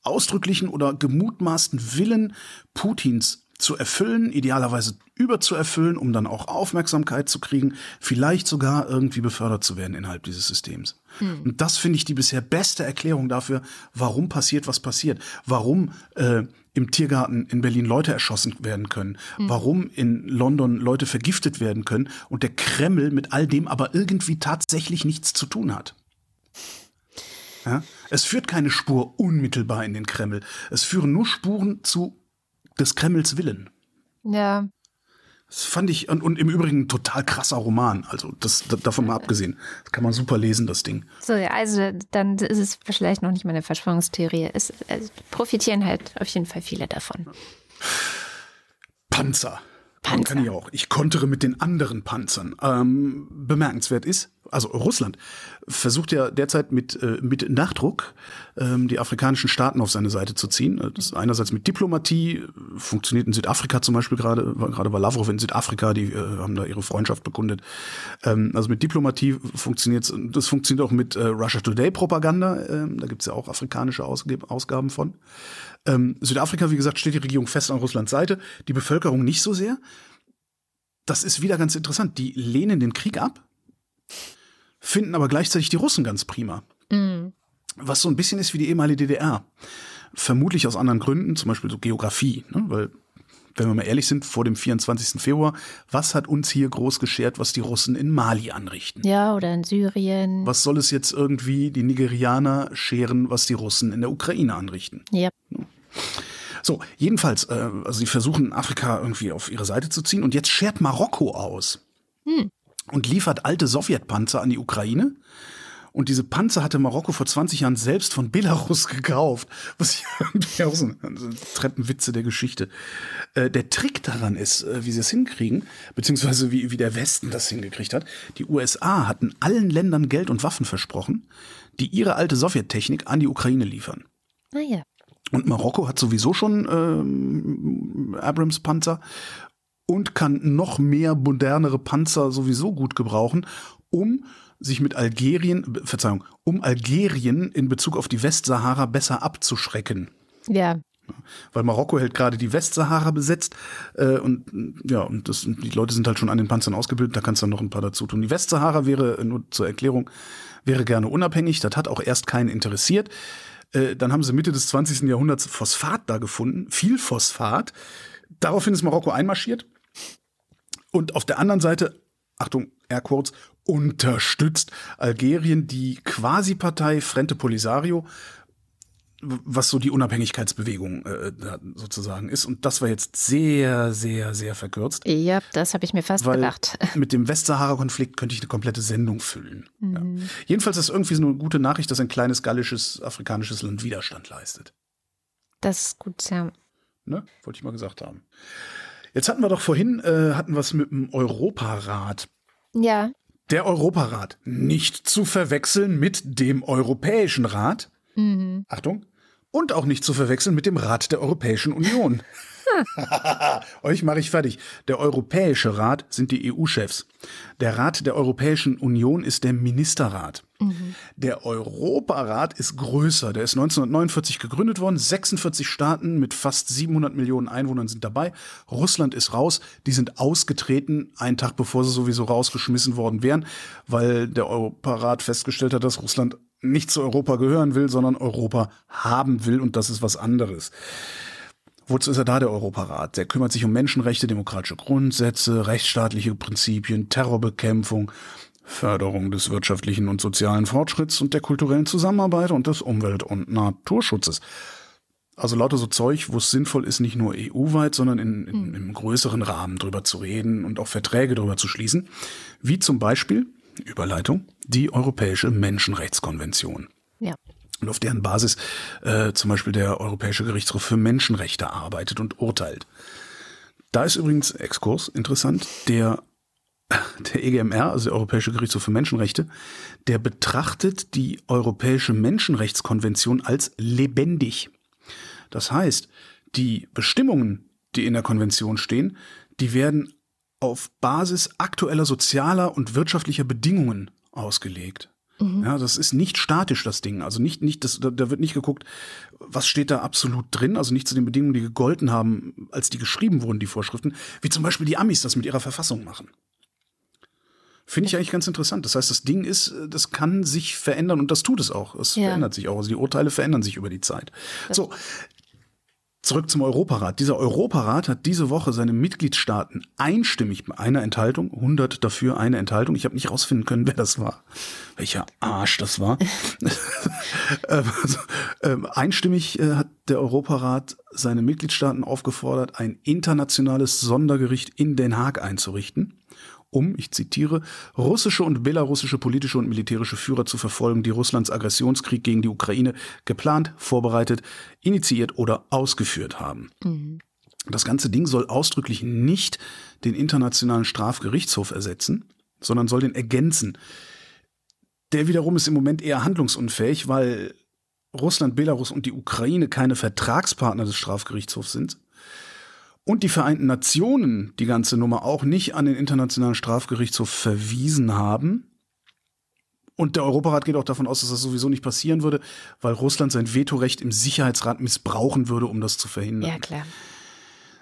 C: ausdrücklichen oder gemutmaßten Willen Putins zu erfüllen, idealerweise überzuerfüllen, um dann auch Aufmerksamkeit zu kriegen, vielleicht sogar irgendwie befördert zu werden innerhalb dieses Systems. Hm. Und das finde ich die bisher beste Erklärung dafür, warum passiert, was passiert. Warum äh, im Tiergarten in Berlin Leute erschossen werden können, hm. warum in London Leute vergiftet werden können und der Kreml mit all dem aber irgendwie tatsächlich nichts zu tun hat. Ja? Es führt keine Spur unmittelbar in den Kreml. Es führen nur Spuren zu des Kremls Willen.
B: Ja.
C: Das fand ich, und, und im Übrigen ein total krasser Roman. Also das, das davon mal abgesehen. Das kann man super lesen, das Ding.
B: So, ja, also dann ist es vielleicht noch nicht mal eine Verschwörungstheorie. Es, es profitieren halt auf jeden Fall viele davon.
C: Panzer. Panzer. Kann ich auch. Ich kontere mit den anderen Panzern. Ähm, bemerkenswert ist, also Russland versucht ja derzeit mit, äh, mit Nachdruck ähm, die afrikanischen Staaten auf seine Seite zu ziehen. Äh, das einerseits mit Diplomatie, funktioniert in Südafrika zum Beispiel gerade, gerade war Lavrov in Südafrika, die äh, haben da ihre Freundschaft bekundet. Ähm, also mit Diplomatie funktioniert das funktioniert auch mit äh, Russia Today Propaganda, ähm, da gibt's ja auch afrikanische Ausgaben von. Ähm, Südafrika, wie gesagt, steht die Regierung fest an Russlands Seite, die Bevölkerung nicht so sehr. Das ist wieder ganz interessant. Die lehnen den Krieg ab, finden aber gleichzeitig die Russen ganz prima. Mhm. Was so ein bisschen ist wie die ehemalige DDR. Vermutlich aus anderen Gründen, zum Beispiel so Geografie, ne? weil wenn wir mal ehrlich sind, vor dem 24. Februar, was hat uns hier groß geschert, was die Russen in Mali anrichten?
B: Ja, oder in Syrien.
C: Was soll es jetzt irgendwie die Nigerianer scheren, was die Russen in der Ukraine anrichten?
B: Ja.
C: So, jedenfalls, äh, also sie versuchen Afrika irgendwie auf ihre Seite zu ziehen und jetzt schert Marokko aus hm. und liefert alte Sowjetpanzer an die Ukraine. Und diese Panzer hatte Marokko vor 20 Jahren selbst von Belarus (laughs) gekauft. Was ich irgendwie auch so ein Treppenwitze der Geschichte. Äh, der Trick daran ist, äh, wie sie es hinkriegen, beziehungsweise wie, wie der Westen das hingekriegt hat. Die USA hatten allen Ländern Geld und Waffen versprochen, die ihre alte Sowjettechnik an die Ukraine liefern.
B: Ah ja.
C: Und Marokko hat sowieso schon ähm, Abrams-Panzer und kann noch mehr modernere Panzer sowieso gut gebrauchen, um sich mit Algerien, Verzeihung, um Algerien in Bezug auf die Westsahara besser abzuschrecken.
B: Ja.
C: Weil Marokko hält gerade die Westsahara besetzt äh, und ja, und das, die Leute sind halt schon an den Panzern ausgebildet, da kannst du dann noch ein paar dazu tun. Die Westsahara wäre, nur zur Erklärung, wäre gerne unabhängig, das hat auch erst keinen interessiert. Äh, dann haben sie Mitte des 20. Jahrhunderts Phosphat da gefunden, viel Phosphat. Daraufhin ist Marokko einmarschiert. Und auf der anderen Seite, Achtung, Airquotes, unterstützt Algerien die Quasi-Partei Frente Polisario, was so die Unabhängigkeitsbewegung äh, sozusagen ist. Und das war jetzt sehr, sehr, sehr verkürzt.
B: Ja, das habe ich mir fast gedacht. (laughs)
C: Mit dem Westsahara-Konflikt könnte ich eine komplette Sendung füllen. Mhm. Ja. Jedenfalls ist irgendwie so eine gute Nachricht, dass ein kleines gallisches, afrikanisches Land Widerstand leistet.
B: Das ist gut, ja.
C: Ne? Wollte ich mal gesagt haben. Jetzt hatten wir doch vorhin, äh, hatten wir es mit dem Europarat.
B: Ja.
C: Der Europarat, nicht zu verwechseln mit dem Europäischen Rat. Mhm. Achtung, und auch nicht zu verwechseln mit dem Rat der Europäischen Union. (laughs) Euch mache ich fertig. Der Europäische Rat sind die EU-Chefs. Der Rat der Europäischen Union ist der Ministerrat. Mhm. Der Europarat ist größer. Der ist 1949 gegründet worden. 46 Staaten mit fast 700 Millionen Einwohnern sind dabei. Russland ist raus. Die sind ausgetreten, einen Tag bevor sie sowieso rausgeschmissen worden wären, weil der Europarat festgestellt hat, dass Russland nicht zu Europa gehören will, sondern Europa haben will und das ist was anderes. Wozu ist er da, der Europarat? Der kümmert sich um Menschenrechte, demokratische Grundsätze, rechtsstaatliche Prinzipien, Terrorbekämpfung, Förderung des wirtschaftlichen und sozialen Fortschritts und der kulturellen Zusammenarbeit und des Umwelt- und Naturschutzes. Also lauter so Zeug, wo es sinnvoll ist, nicht nur EU-weit, sondern in, in, hm. im größeren Rahmen drüber zu reden und auch Verträge drüber zu schließen. Wie zum Beispiel Überleitung, die Europäische Menschenrechtskonvention.
B: Ja.
C: Und auf deren Basis äh, zum Beispiel der Europäische Gerichtshof für Menschenrechte arbeitet und urteilt. Da ist übrigens Exkurs interessant, der (laughs) der EGMR, also der Europäische Gerichtshof für Menschenrechte, der betrachtet die Europäische Menschenrechtskonvention als lebendig. Das heißt, die Bestimmungen, die in der Konvention stehen, die werden auf Basis aktueller sozialer und wirtschaftlicher Bedingungen ausgelegt. Mhm. Ja, das ist nicht statisch, das Ding. Also nicht, nicht, das, da, da wird nicht geguckt, was steht da absolut drin, also nicht zu den Bedingungen, die gegolten haben, als die geschrieben wurden, die Vorschriften, wie zum Beispiel die Amis das mit ihrer Verfassung machen. Finde ich eigentlich ganz interessant. Das heißt, das Ding ist, das kann sich verändern und das tut es auch. Es ja. verändert sich auch. Also die Urteile verändern sich über die Zeit. Das so, Zurück zum Europarat. Dieser Europarat hat diese Woche seine Mitgliedstaaten einstimmig bei einer Enthaltung, 100 dafür, eine Enthaltung. Ich habe nicht rausfinden können, wer das war, welcher Arsch das war. (laughs) ähm, also, ähm, einstimmig äh, hat der Europarat seine Mitgliedstaaten aufgefordert, ein internationales Sondergericht in Den Haag einzurichten um, ich zitiere, russische und belarussische politische und militärische Führer zu verfolgen, die Russlands Aggressionskrieg gegen die Ukraine geplant, vorbereitet, initiiert oder ausgeführt haben. Mhm. Das ganze Ding soll ausdrücklich nicht den Internationalen Strafgerichtshof ersetzen, sondern soll den ergänzen. Der wiederum ist im Moment eher handlungsunfähig, weil Russland, Belarus und die Ukraine keine Vertragspartner des Strafgerichtshofs sind und die Vereinten Nationen die ganze Nummer auch nicht an den Internationalen Strafgerichtshof verwiesen haben. Und der Europarat geht auch davon aus, dass das sowieso nicht passieren würde, weil Russland sein Vetorecht im Sicherheitsrat missbrauchen würde, um das zu verhindern.
B: Ja, klar.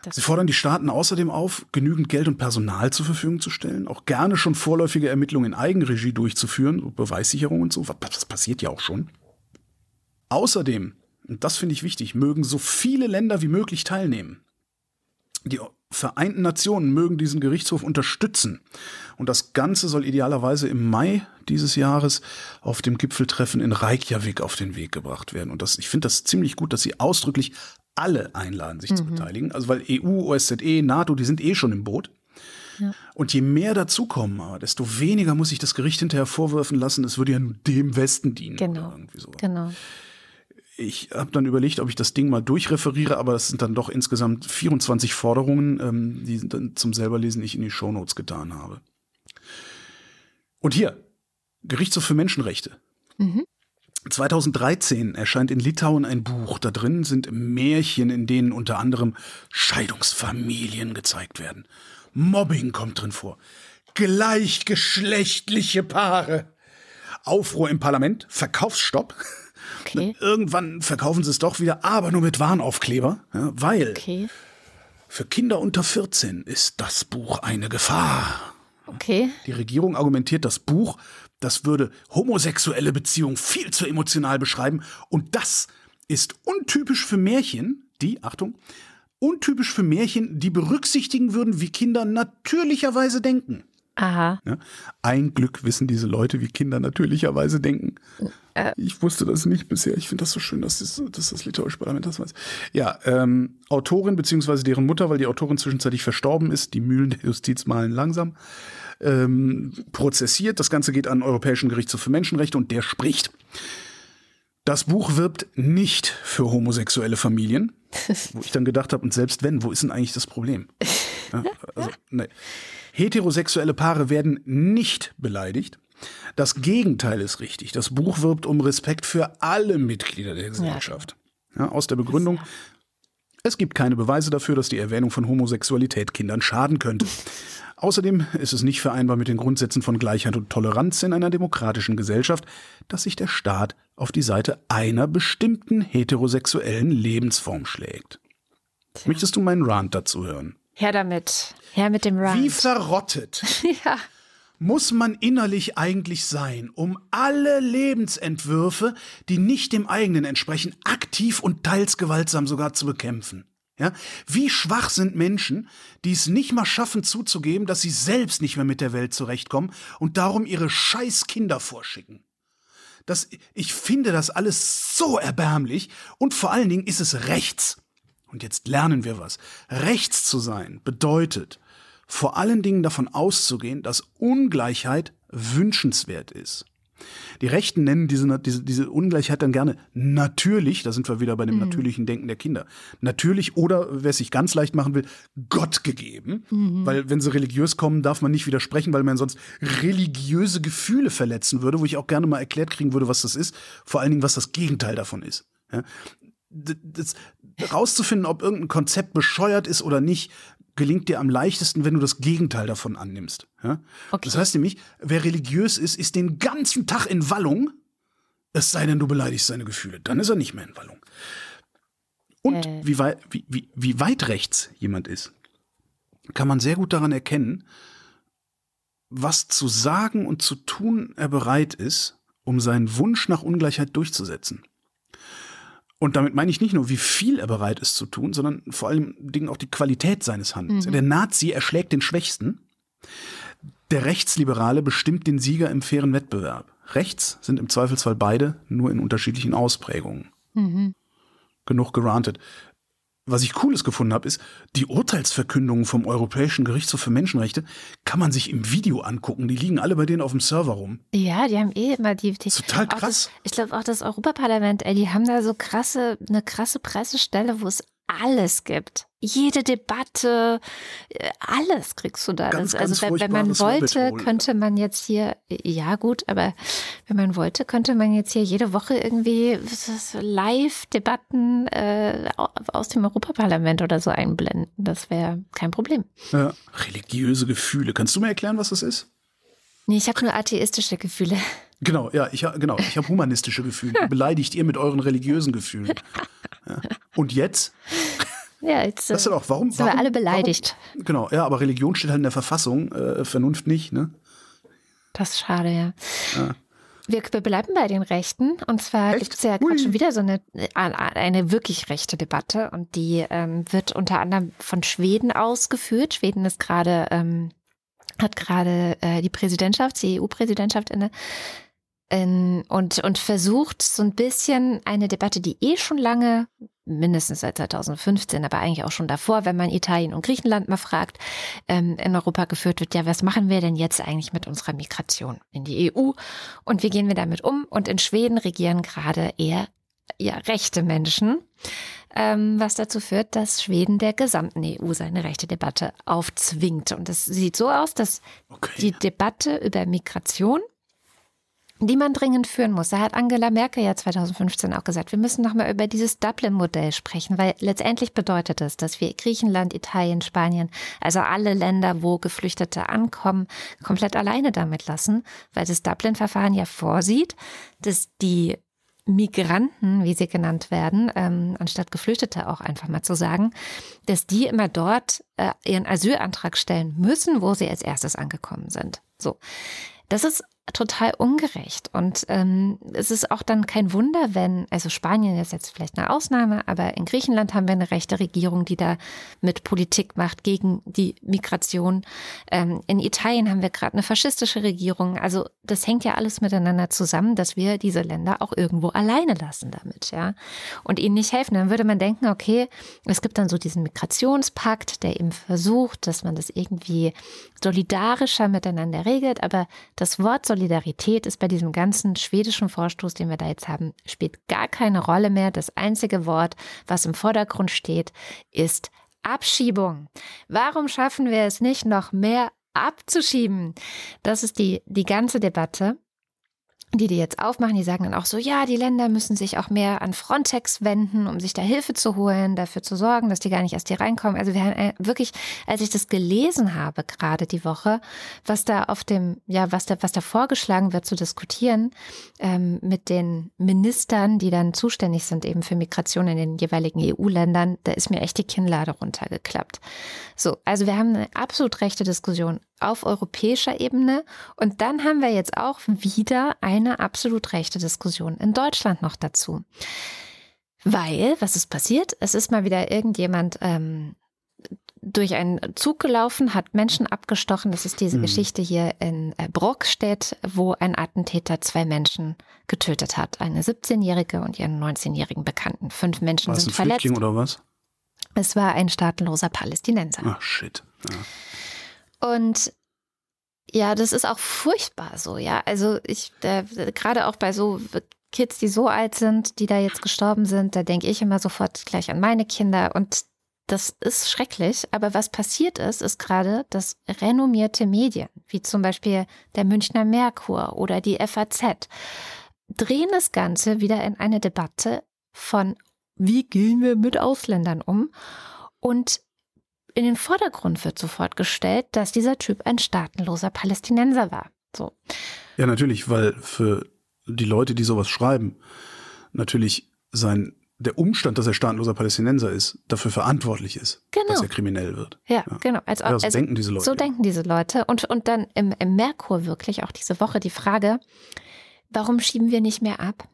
C: Das Sie fordern die Staaten außerdem auf, genügend Geld und Personal zur Verfügung zu stellen, auch gerne schon vorläufige Ermittlungen in Eigenregie durchzuführen, Beweissicherung und so. Das passiert ja auch schon. Außerdem, und das finde ich wichtig, mögen so viele Länder wie möglich teilnehmen. Die Vereinten Nationen mögen diesen Gerichtshof unterstützen. Und das Ganze soll idealerweise im Mai dieses Jahres auf dem Gipfeltreffen in Reykjavik auf den Weg gebracht werden. Und das, ich finde das ziemlich gut, dass sie ausdrücklich alle einladen, sich mhm. zu beteiligen. Also weil EU, OSZE, NATO, die sind eh schon im Boot. Ja. Und je mehr dazukommen, desto weniger muss sich das Gericht hinterher vorwerfen lassen, es würde ja nur dem Westen dienen.
B: Genau. genau
C: ich habe dann überlegt, ob ich das Ding mal durchreferiere, aber es sind dann doch insgesamt 24 Forderungen, ähm, die dann zum selberlesen ich in die Shownotes getan habe. Und hier, Gerichtshof für Menschenrechte. Mhm. 2013 erscheint in Litauen ein Buch. Da drin sind Märchen, in denen unter anderem Scheidungsfamilien gezeigt werden. Mobbing kommt drin vor. Gleichgeschlechtliche Paare. Aufruhr im Parlament, Verkaufsstopp. (laughs) Okay. Irgendwann verkaufen sie es doch wieder, aber nur mit Warnaufkleber, ja, weil okay. für Kinder unter 14 ist das Buch eine Gefahr.
B: Okay.
C: Die Regierung argumentiert, das Buch, das würde homosexuelle Beziehungen viel zu emotional beschreiben und das ist untypisch für Märchen, die, Achtung, untypisch für Märchen, die berücksichtigen würden, wie Kinder natürlicherweise denken.
B: Aha.
C: Ja, ein Glück wissen diese Leute, wie Kinder natürlicherweise denken. Äh. Ich wusste das nicht bisher. Ich finde das so schön, dass das, dass das litauische Parlament das weiß. Ja, ähm, Autorin beziehungsweise deren Mutter, weil die Autorin zwischenzeitlich verstorben ist, die Mühlen der Justiz malen langsam, ähm, prozessiert. Das Ganze geht an den Europäischen Gerichtshof für Menschenrechte und der spricht. Das Buch wirbt nicht für homosexuelle Familien, (laughs) wo ich dann gedacht habe, und selbst wenn, wo ist denn eigentlich das Problem? Ja, also, nee. Heterosexuelle Paare werden nicht beleidigt. Das Gegenteil ist richtig. Das Buch wirbt um Respekt für alle Mitglieder der Gesellschaft. Ja, aus der Begründung, es gibt keine Beweise dafür, dass die Erwähnung von Homosexualität Kindern schaden könnte. (laughs) Außerdem ist es nicht vereinbar mit den Grundsätzen von Gleichheit und Toleranz in einer demokratischen Gesellschaft, dass sich der Staat auf die Seite einer bestimmten heterosexuellen Lebensform schlägt. Tja. Möchtest du meinen Rant dazu hören?
B: Her damit. Her mit dem Rant.
C: Wie verrottet (laughs)
B: ja.
C: muss man innerlich eigentlich sein, um alle Lebensentwürfe, die nicht dem eigenen entsprechen, aktiv und teils gewaltsam sogar zu bekämpfen? Ja? Wie schwach sind Menschen, die es nicht mal schaffen zuzugeben, dass sie selbst nicht mehr mit der Welt zurechtkommen und darum ihre scheiß Kinder vorschicken? Das, ich finde das alles so erbärmlich und vor allen Dingen ist es rechts. Und jetzt lernen wir was. Rechts zu sein bedeutet, vor allen Dingen davon auszugehen, dass Ungleichheit wünschenswert ist. Die Rechten nennen diese, diese, diese Ungleichheit dann gerne natürlich, da sind wir wieder bei dem mhm. natürlichen Denken der Kinder. Natürlich oder, wer es sich ganz leicht machen will, Gott gegeben. Mhm. Weil wenn sie religiös kommen, darf man nicht widersprechen, weil man sonst religiöse Gefühle verletzen würde, wo ich auch gerne mal erklärt kriegen würde, was das ist. Vor allen Dingen, was das Gegenteil davon ist. Ja? das, rauszufinden, ob irgendein Konzept bescheuert ist oder nicht, gelingt dir am leichtesten, wenn du das Gegenteil davon annimmst. Ja? Okay. Das heißt nämlich, wer religiös ist, ist den ganzen Tag in Wallung, es sei denn, du beleidigst seine Gefühle. Dann ist er nicht mehr in Wallung. Und äh. wie, weit, wie, wie, wie weit rechts jemand ist, kann man sehr gut daran erkennen, was zu sagen und zu tun er bereit ist, um seinen Wunsch nach Ungleichheit durchzusetzen. Und damit meine ich nicht nur, wie viel er bereit ist zu tun, sondern vor allem Dingen auch die Qualität seines Handelns.
B: Mhm.
C: Der Nazi erschlägt den Schwächsten. Der Rechtsliberale bestimmt den Sieger im fairen Wettbewerb. Rechts sind im Zweifelsfall beide, nur in unterschiedlichen Ausprägungen.
B: Mhm.
C: Genug gerantet. Was ich Cooles gefunden habe, ist, die Urteilsverkündungen vom Europäischen Gerichtshof für Menschenrechte kann man sich im Video angucken. Die liegen alle bei denen auf dem Server rum.
B: Ja, die haben eh immer die. die
C: Total krass.
B: Das, ich glaube auch das Europaparlament, ey, die haben da so krasse, eine krasse Pressestelle, wo es alles gibt. Jede Debatte, äh, alles kriegst du da.
C: Ganz,
B: also
C: ganz
B: wenn, man wollte, könnte man jetzt hier, ja gut, aber wenn man wollte, könnte man jetzt hier jede Woche irgendwie Live-Debatten äh, aus dem Europaparlament oder so einblenden. Das wäre kein Problem.
C: Ja. Religiöse Gefühle. Kannst du mir erklären, was das ist?
B: Nee, ich habe nur atheistische Gefühle.
C: Genau, ja, ich, genau, ich habe humanistische Gefühle. Beleidigt ihr mit euren religiösen Gefühlen. Ja. Und jetzt?
B: Ja, jetzt
C: Das ist
B: äh,
C: doch, warum?
B: sind wir
C: warum,
B: alle beleidigt.
C: Warum? Genau, ja, aber Religion steht halt in der Verfassung, äh, Vernunft nicht, ne?
B: Das ist schade, ja. Wir, wir bleiben bei den Rechten. Und zwar gibt es ja gerade schon wieder so eine, eine wirklich rechte Debatte. Und die ähm, wird unter anderem von Schweden ausgeführt. Schweden ist gerade, ähm, hat gerade äh, die Präsidentschaft, die EU-Präsidentschaft inne. In, und, und versucht so ein bisschen eine Debatte, die eh schon lange, mindestens seit 2015, aber eigentlich auch schon davor, wenn man Italien und Griechenland mal fragt, ähm, in Europa geführt wird, ja, was machen wir denn jetzt eigentlich mit unserer Migration in die EU und wie gehen wir damit um? Und in Schweden regieren gerade eher ja, rechte Menschen, ähm, was dazu führt, dass Schweden der gesamten EU seine rechte Debatte aufzwingt. Und es sieht so aus, dass
C: Okay.
B: die Debatte über Migration, die man dringend führen muss. Da hat Angela Merkel ja 2015 auch gesagt, wir müssen nochmal über dieses Dublin-Modell sprechen, weil letztendlich bedeutet es, dass wir Griechenland, Italien, Spanien, also alle Länder, wo Geflüchtete ankommen, komplett alleine damit lassen, weil das Dublin-Verfahren ja vorsieht, dass die Migranten, wie sie genannt werden, ähm, anstatt Geflüchtete auch einfach mal zu sagen, dass die immer dort äh, ihren Asylantrag stellen müssen, wo sie als erstes angekommen sind. So. Das ist total ungerecht. Und ähm, es ist auch dann kein Wunder, wenn, also Spanien ist jetzt vielleicht eine Ausnahme, aber in Griechenland haben wir eine rechte Regierung, die da mit Politik macht gegen die Migration. Ähm, in Italien haben wir gerade eine faschistische Regierung. Also das hängt ja alles miteinander zusammen, dass wir diese Länder auch irgendwo alleine lassen damit, ja. Und ihnen nicht helfen. Dann würde man denken, okay, es gibt dann so diesen Migrationspakt, der eben versucht, dass man das irgendwie solidarischer miteinander regelt. Aber das Wort Solidarität ist bei diesem ganzen schwedischen Vorstoß, den wir da jetzt haben, spielt gar keine Rolle mehr. Das einzige Wort, was im Vordergrund steht, ist Abschiebung. Warum schaffen wir es nicht, noch mehr abzuschieben? Das ist die, die ganze Debatte die die jetzt aufmachen, die sagen dann auch so, ja, die Länder müssen sich auch mehr an Frontex wenden, um sich da Hilfe zu holen, dafür zu sorgen, dass die gar nicht erst hier reinkommen. Also wir haben äh, wirklich, als ich das gelesen habe, gerade die Woche, was da auf dem, ja, was da, was da vorgeschlagen wird zu diskutieren ähm, mit den Ministern, die dann zuständig sind eben für Migration in den jeweiligen EU-Ländern, da ist mir echt die Kinnlade runtergeklappt. So, also wir haben eine absolut rechte Diskussion auf europäischer Ebene und dann haben wir jetzt auch wieder eine absolut rechte Diskussion in Deutschland noch dazu. Weil, was ist passiert? Es ist mal wieder irgendjemand ähm, durch einen Zug gelaufen, hat Menschen abgestochen. Das ist diese
C: Mhm.
B: Geschichte hier in äh, Brockstedt, wo ein Attentäter zwei Menschen getötet hat. Eine 17-jährige und ihren 19-jährigen Bekannten. Fünf Menschen
C: War es
B: sind
C: ein
B: verletzt.
C: Flüchtling oder was?
B: Es war ein staatenloser Palästinenser.
C: Ach, shit. Ja.
B: Und ja, das ist auch furchtbar so, ja. Also ich, gerade auch bei so Kids, die so alt sind, die da jetzt gestorben sind, da denke ich immer sofort gleich an meine Kinder und das ist schrecklich. Aber was passiert ist, ist gerade, dass renommierte Medien, wie zum Beispiel der Münchner Merkur oder die FAZ, drehen das Ganze wieder in eine Debatte von, wie gehen wir mit Ausländern um? Und in den Vordergrund wird sofort gestellt, dass dieser Typ ein staatenloser Palästinenser war. So.
C: Ja, natürlich, weil für die Leute, die sowas schreiben, natürlich sein der Umstand, dass er staatenloser Palästinenser ist, dafür verantwortlich ist,
B: Genau.
C: dass er kriminell wird.
B: Ja,
C: Ja.
B: genau. Als,
C: Ja, so
B: also,
C: denken diese Leute.
B: So denken diese Leute. Und, und dann im, im Merkur wirklich auch diese Woche die Frage, warum schieben wir nicht mehr ab?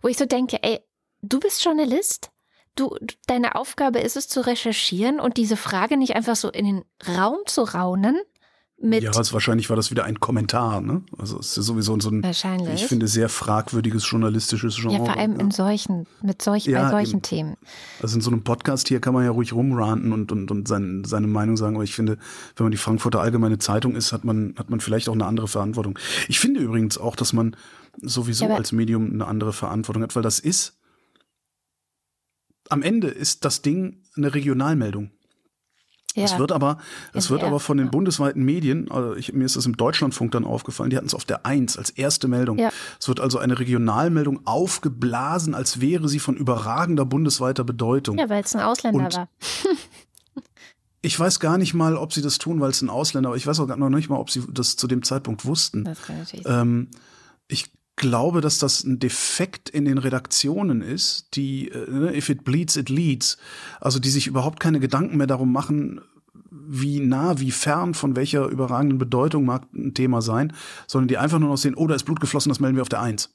B: Wo ich so denke, ey, du bist Journalist? Du, deine Aufgabe ist es zu recherchieren und diese Frage nicht einfach so in den Raum zu raunen, mit.
C: Ja, also wahrscheinlich war das wieder ein Kommentar, ne? Also es ist ja sowieso so ein,
B: Wahrscheinlich.
C: ich finde, sehr fragwürdiges journalistisches Genre.
B: ja, vor allem in solchen, mit solchen,
C: Ja,
B: bei solchen
C: eben.
B: Themen.
C: Also in so einem Podcast hier kann man ja ruhig rumranten und, und, und sein, seine Meinung sagen, aber ich finde, wenn man die Frankfurter Allgemeine Zeitung ist, hat man, hat man vielleicht auch eine andere Verantwortung. Ich finde übrigens auch, dass man sowieso
B: Ja,
C: als Medium eine andere Verantwortung hat, weil das ist, am Ende ist das Ding eine Regionalmeldung.
B: Ja.
C: Es wird aber, es wird aber von den bundesweiten Medien, also ich, mir ist das im Deutschlandfunk dann aufgefallen, die hatten es auf der Eins als erste Meldung.
B: Ja.
C: Es wird also eine Regionalmeldung aufgeblasen, als wäre sie von überragender bundesweiter Bedeutung.
B: ja, weil es ein Ausländer
C: Und-
B: war. (laughs)
C: Ich weiß gar nicht mal, ob sie das tun, weil es ein Ausländer, aber ich weiß auch noch nicht mal, ob sie das zu dem Zeitpunkt wussten.
B: Das kann natürlich sein.
C: Ähm, ich glaube, dass das ein Defekt in den Redaktionen ist, die, äh, ne, if it bleeds, it leads. Also die sich überhaupt keine Gedanken mehr darum machen, wie nah, wie fern, von welcher überragenden Bedeutung mag ein Thema sein, sondern die einfach nur noch sehen, oh, da ist Blut geflossen, das melden wir auf der Eins.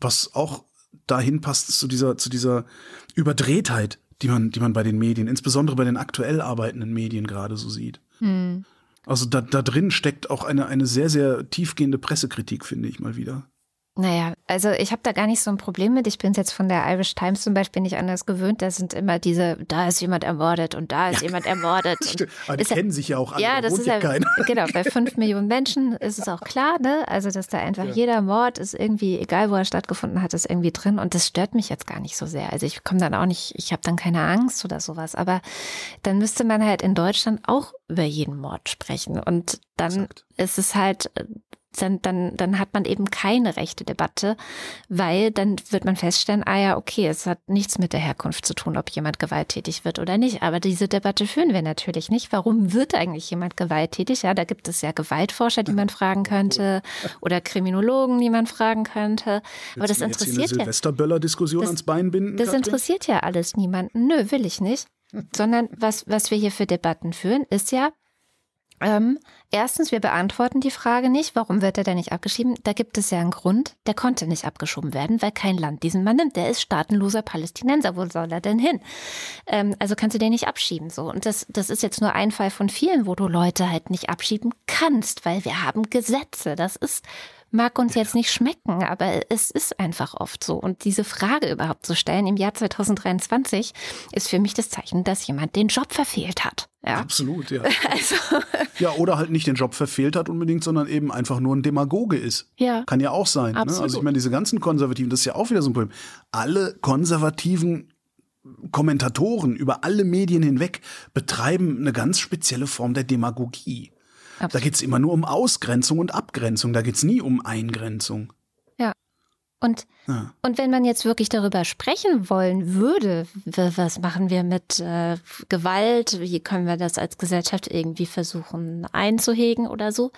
C: Was auch dahin passt zu dieser, zu dieser Überdrehtheit, die man, die man bei den Medien, insbesondere bei den aktuell arbeitenden Medien gerade so sieht.
B: Hm.
C: Also da, da drin steckt auch eine, eine sehr, sehr tiefgehende Pressekritik, finde ich mal wieder.
B: Naja, also ich habe da gar nicht so ein Problem mit. Ich bin jetzt von der Irish Times zum Beispiel nicht anders gewöhnt. Da sind immer diese, da ist jemand ermordet und da ist jemand ermordet. (laughs)
C: Aber die
B: ist ja-
C: kennen sich ja auch alle.
B: Ja,
C: da
B: das ist ja,
C: keiner. (laughs)
B: genau, bei fünf Millionen Menschen ist es auch klar, ne? Also, dass da einfach jeder Mord ist irgendwie, egal wo er stattgefunden hat, ist irgendwie drin und das stört mich jetzt gar nicht so sehr. Also, ich komme dann auch nicht, ich habe dann keine Angst oder sowas, aber dann müsste man halt in Deutschland auch über jeden Mord sprechen und dann
C: Exakt.
B: ist es halt, äh, dann, dann, dann hat man eben keine rechte Debatte, weil dann wird man feststellen, ah ja, okay, es hat nichts mit der Herkunft zu tun, ob jemand gewalttätig wird oder nicht. Aber diese Debatte führen wir natürlich nicht. Warum wird eigentlich jemand gewalttätig? Ja, da gibt es ja Gewaltforscher, die man (laughs) fragen könnte oder Kriminologen, die man fragen könnte. Aber das
C: mir jetzt
B: interessiert
C: eine
B: ja.
C: Silvesterböller-Diskussion
B: Das-
C: ans Bein binden.
B: Das interessiert ja alles niemanden. Nö, will ich nicht. (laughs) Sondern was, was wir hier für Debatten führen, ist ja, ähm, erstens, wir beantworten die Frage nicht, warum wird er denn nicht abgeschieden? Da gibt es ja einen Grund, der konnte nicht abgeschoben werden, weil kein Land diesen Mann nimmt. Der ist staatenloser Palästinenser. Wo soll er denn hin? Ähm, also kannst du den nicht abschieben. So. Und das, das ist jetzt nur ein Fall von vielen, wo du Leute halt nicht abschieben kannst, weil wir haben Gesetze. Das ist mag uns jetzt nicht schmecken, aber es ist einfach oft so. Und diese Frage überhaupt zu stellen im Jahr 2023 ist für mich das Zeichen, dass jemand den Job verfehlt hat. Ja.
C: Absolut, ja. (laughs)
B: Also,
C: Ja, oder halt nicht den Job verfehlt hat unbedingt, sondern eben einfach nur ein Demagoge ist.
B: ja.
C: Kann ja auch sein. Ne? Also ich meine, diese ganzen Konservativen, das ist ja auch wieder so ein Problem. Alle konservativen Kommentatoren über alle Medien hinweg betreiben eine ganz spezielle Form der Demagogie. Da
B: Absolut.
C: geht's immer nur um Ausgrenzung und Abgrenzung, da geht's nie um Eingrenzung.
B: Und,
C: Ja.
B: und wenn man jetzt wirklich darüber sprechen wollen würde, was machen wir mit äh, Gewalt, wie können wir das als Gesellschaft irgendwie versuchen einzuhegen oder so,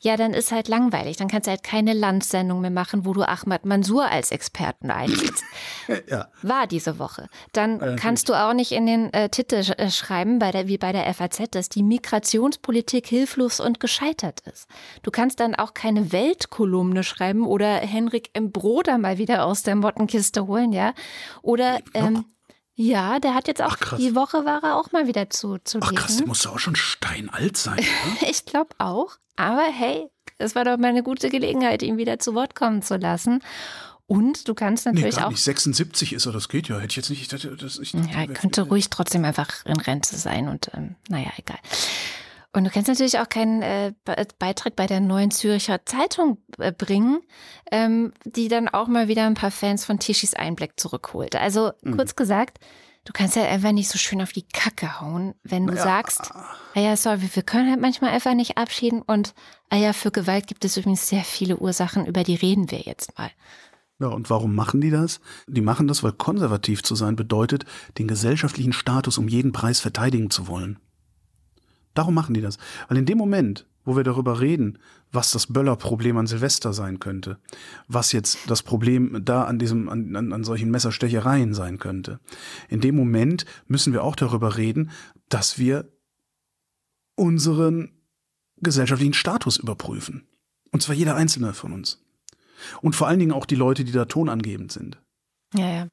B: ja, dann ist halt langweilig. Dann kannst du halt keine Landsendung mehr machen, wo du Ahmad Mansour als Experten einsetzt. (laughs)
C: Ja.
B: war diese Woche. Dann
C: natürlich.
B: kannst du auch nicht in den äh, Titel sch äh, schreiben, bei der, wie bei der FAZ, dass die Migrationspolitik hilflos und gescheitert ist. Du kannst dann auch keine Weltkolumne schreiben oder Henrik M. Broder mal wieder aus der Mottenkiste holen, ja. Oder ähm, ja, der hat jetzt auch
C: Ach,
B: die Woche war er auch mal wieder zu, zu
C: Ach krass, der muss auch schon steinalt sein. (laughs)
B: Ich glaube auch. Aber hey, es war doch mal eine gute Gelegenheit, ihn wieder zu Wort kommen zu lassen. Und du kannst
C: Nee,
B: natürlich
C: gar
B: auch
C: nicht. 76 ist er, das geht ja. Hätte ich jetzt nicht. Ich dachte, das, ich dachte,
B: Ja, er könnte ruhig trotzdem einfach in Rente sein und ähm, naja, egal. Und du kannst natürlich auch keinen äh, Be- Beitrag bei der Neuen Züricher Zeitung äh, bringen, ähm, die dann auch mal wieder ein paar Fans von Tischis Einblick zurückholt. Also
C: Mhm.
B: kurz gesagt, du kannst ja einfach nicht so schön auf die Kacke hauen, wenn du
C: Ja.
B: sagst, ah ja, sorry, wir können halt manchmal einfach nicht abschieden und ah ja, für Gewalt gibt es übrigens sehr viele Ursachen, über die reden wir jetzt mal.
C: Ja, und warum machen die das? Die machen das, weil konservativ zu sein bedeutet, den gesellschaftlichen Status um jeden Preis verteidigen zu wollen. Darum machen die das. Weil in dem Moment, wo wir darüber reden, was das Böller-Problem an Silvester sein könnte, was jetzt das Problem da an diesem, an, an, an solchen Messerstechereien sein könnte, in dem Moment müssen wir auch darüber reden, dass wir unseren gesellschaftlichen Status überprüfen. Und zwar jeder einzelne von uns. Und vor allen Dingen auch die Leute, die da tonangebend sind.
B: Ja, ja.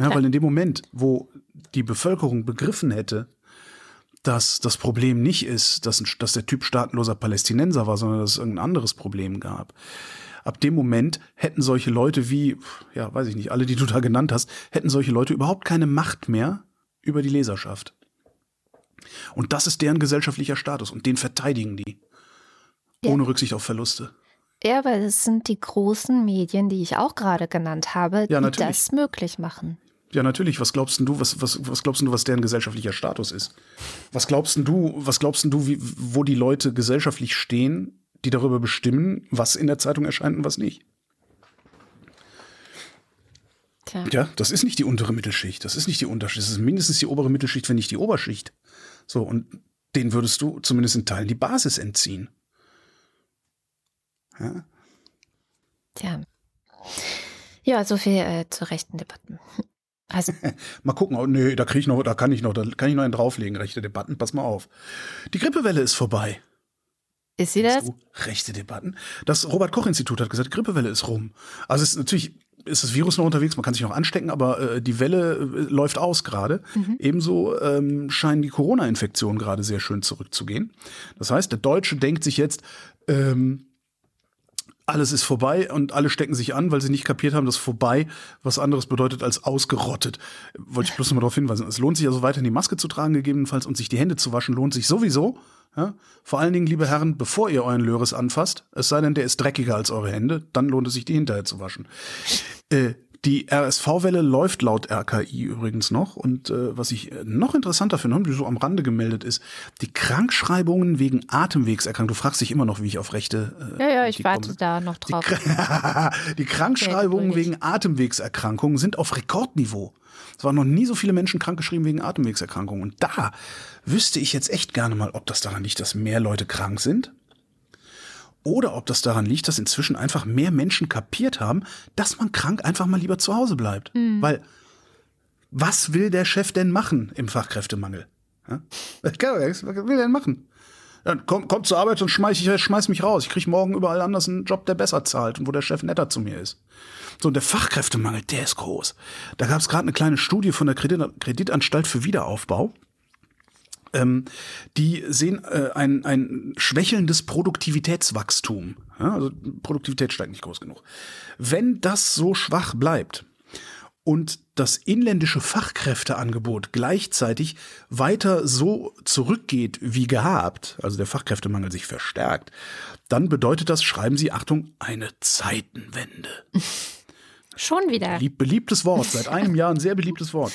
C: Ja, weil in dem Moment, wo die Bevölkerung begriffen hätte, dass das Problem nicht ist, dass, dass der Typ staatenloser Palästinenser war, sondern dass es irgendein anderes Problem gab. Ab dem Moment hätten solche Leute wie, ja, weiß ich nicht, alle, die du da genannt hast, hätten solche Leute überhaupt keine Macht mehr über die Leserschaft. Und das ist deren gesellschaftlicher Status und den verteidigen die. Ja. Ohne Rücksicht auf Verluste.
B: Ja, aber es sind die großen Medien, die ich auch gerade genannt habe, ja, die das möglich machen.
C: Ja, natürlich. Was glaubst du, was, was, was glaubst du, was deren gesellschaftlicher Status ist? Was glaubst du, was glaubst du, wie, wo die Leute gesellschaftlich stehen, die darüber bestimmen, was in der Zeitung erscheint und was nicht? Tja. Ja, das ist nicht die untere Mittelschicht. Das ist nicht die Unterschicht. Das ist mindestens die obere Mittelschicht, wenn nicht die Oberschicht. So, und den würdest du zumindest in Teilen die Basis entziehen.
B: Ja. Tja. Ja, so viel äh, zu rechten Debatten.
C: Also. (laughs) mal gucken, oh, nee, da kriege ich noch, da kann ich noch, da kann ich noch einen drauflegen, rechte Debatten, pass mal auf. Die Grippewelle ist vorbei.
B: Ist sie das? Du,
C: rechte Debatten. Das Robert Koch Institut hat gesagt, Grippewelle ist rum. Also es ist natürlich ist das Virus noch unterwegs, man kann sich noch anstecken, aber äh, die Welle äh, läuft aus gerade. Mhm. Ebenso ähm, scheinen die Corona-Infektionen gerade sehr schön zurückzugehen. Das heißt, der Deutsche denkt sich jetzt, ähm, alles ist vorbei und alle stecken sich an, weil sie nicht kapiert haben, dass vorbei was anderes bedeutet als ausgerottet. Wollte ich bloß noch mal darauf hinweisen. Es lohnt sich also weiterhin die Maske zu tragen, gegebenenfalls, und sich die Hände zu waschen, lohnt sich sowieso. Ja? Vor allen Dingen, liebe Herren, bevor ihr euren Löres anfasst, es sei denn, der ist dreckiger als eure Hände, dann lohnt es sich, die hinterher zu waschen. Äh, die RSV-Welle läuft laut RKI übrigens noch. Und äh, was ich äh, noch interessanter finde, die so am Rande gemeldet ist, die Krankschreibungen wegen Atemwegserkrankungen. Du fragst dich immer noch, wie ich auf Rechte.
B: Äh, ja, ja, ich warte komme. da noch drauf.
C: Die, (laughs) die Krankschreibungen wegen Atemwegserkrankungen sind auf Rekordniveau. Es waren noch nie so viele Menschen krankgeschrieben wegen Atemwegserkrankungen. Und da wüsste ich jetzt echt gerne mal, ob das daran liegt, dass mehr Leute krank sind oder ob das daran liegt, dass inzwischen einfach mehr Menschen kapiert haben, dass man krank einfach mal lieber zu Hause bleibt. Mhm. Weil was will der Chef denn machen im Fachkräftemangel? Ja? (laughs) Was will der denn machen? Dann kommt, kommt zur Arbeit und schmeiß, ich schmeiß mich raus. Ich kriege morgen überall anders einen Job, der besser zahlt und wo der Chef netter zu mir ist. So, und der Fachkräftemangel, der ist groß. Da gab es gerade eine kleine Studie von der Kredit Kreditanstalt für Wiederaufbau ähm, die sehen äh, ein, ein schwächelndes Produktivitätswachstum. Ja, also Produktivität steigt nicht groß genug. Wenn das so schwach bleibt und das inländische Fachkräfteangebot gleichzeitig weiter so zurückgeht wie gehabt, also der Fachkräftemangel sich verstärkt, dann bedeutet das, schreiben Sie, Achtung, eine Zeitenwende. (laughs)
B: Schon wieder.
C: beliebtes Wort, seit einem Jahr ein sehr beliebtes Wort.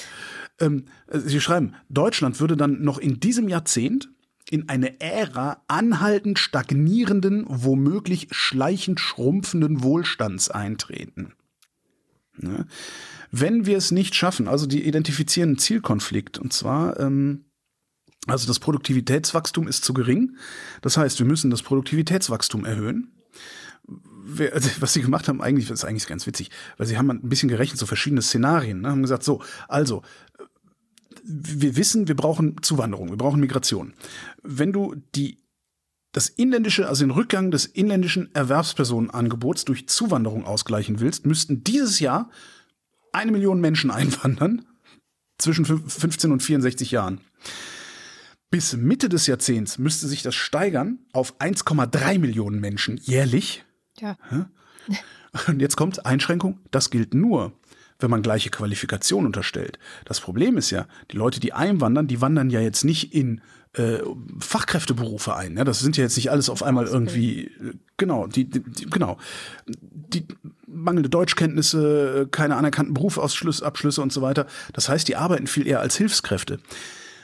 C: Ähm, Sie schreiben, Deutschland würde dann noch in diesem Jahrzehnt in eine Ära anhaltend stagnierenden, womöglich schleichend schrumpfenden Wohlstands eintreten. Ne? Wenn wir es nicht schaffen, also die identifizieren einen Zielkonflikt, und zwar, ähm, also das Produktivitätswachstum ist zu gering. Das heißt, wir müssen das Produktivitätswachstum erhöhen. Also, was sie gemacht haben, eigentlich, das ist eigentlich ganz witzig, weil sie haben ein bisschen gerechnet, so verschiedene Szenarien, ne, haben gesagt, so, also, wir wissen, wir brauchen Zuwanderung, wir brauchen Migration. Wenn du die das inländische, also den Rückgang des inländischen Erwerbspersonenangebots durch Zuwanderung ausgleichen willst, müssten dieses Jahr eine Million Menschen einwandern zwischen 15 und 64 Jahren. Bis Mitte des Jahrzehnts müsste sich das steigern auf 1,3 Millionen Menschen jährlich. Ja. Und jetzt kommt Einschränkung, das gilt nur, wenn man gleiche Qualifikation unterstellt. Das Problem ist ja, die Leute, die einwandern, die wandern ja jetzt nicht in äh, Fachkräfteberufe ein. Ne? Das sind ja jetzt nicht alles auf einmal irgendwie, genau, die, die, genau, die mangelnde Deutschkenntnisse, keine anerkannten Berufsabschlüsse und so weiter. Das heißt, die arbeiten viel eher als Hilfskräfte.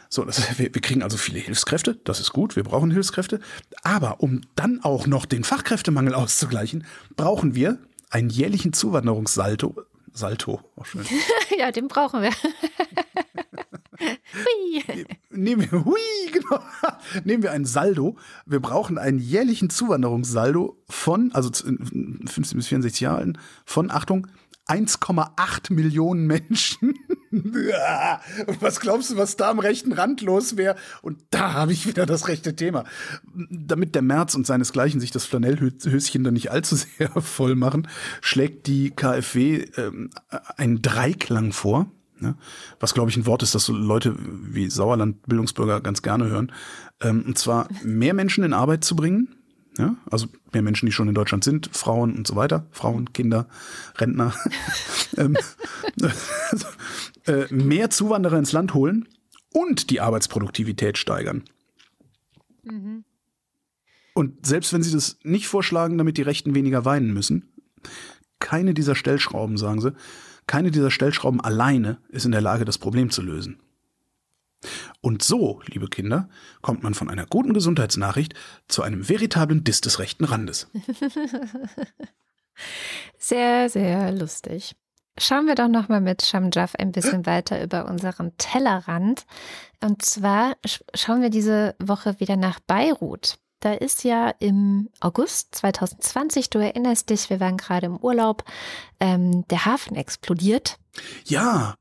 C: So, das, (laughs) wir, wir kriegen also viele Hilfskräfte, das ist gut, wir brauchen Hilfskräfte. Aber um dann auch noch den Fachkräftemangel auszugleichen, brauchen wir einen jährlichen Zuwanderungssalto Salto. Auch schön. (laughs)
B: ja, den brauchen wir. (laughs)
C: hui. Nehmen wir, hui, genau. Nehmen wir ein Saldo. Wir brauchen einen jährlichen Zuwanderungssaldo von, also 15 bis 64 Jahren, von, Achtung, 1,8 Millionen Menschen. (laughs) was glaubst du, was da am rechten Rand los wäre? Und da habe ich wieder das rechte Thema. Damit der März und seinesgleichen sich das Flanellhöschen dann nicht allzu sehr (laughs) voll machen, schlägt die KfW ähm, einen Dreiklang vor. Ne? Was, glaube ich, ein Wort ist, das so Leute wie Sauerland-Bildungsbürger ganz gerne hören. Ähm, und zwar mehr Menschen in Arbeit zu bringen. Ja? Also mehr Menschen, die schon in Deutschland sind, Frauen und so weiter. Frauen, Kinder, Rentner. (laughs) ähm, (laughs) äh, mehr Zuwanderer ins Land holen und die Arbeitsproduktivität steigern. Mhm. Und selbst wenn sie das nicht vorschlagen, damit die Rechten weniger weinen müssen, keine dieser Stellschrauben, sagen sie, keine dieser Stellschrauben alleine ist in der Lage, das Problem zu lösen. Und so, liebe Kinder, kommt man von einer guten Gesundheitsnachricht zu einem veritablen Diss des rechten Randes. (laughs)
B: Sehr, sehr lustig. Schauen wir doch noch mal mit Shamjaf ein bisschen (gasps) weiter über unseren Tellerrand. Und zwar schauen wir diese Woche wieder nach Beirut. Da ist ja im August 2020, du erinnerst dich, wir waren gerade im Urlaub, ähm, der Hafen explodiert.
C: Ja.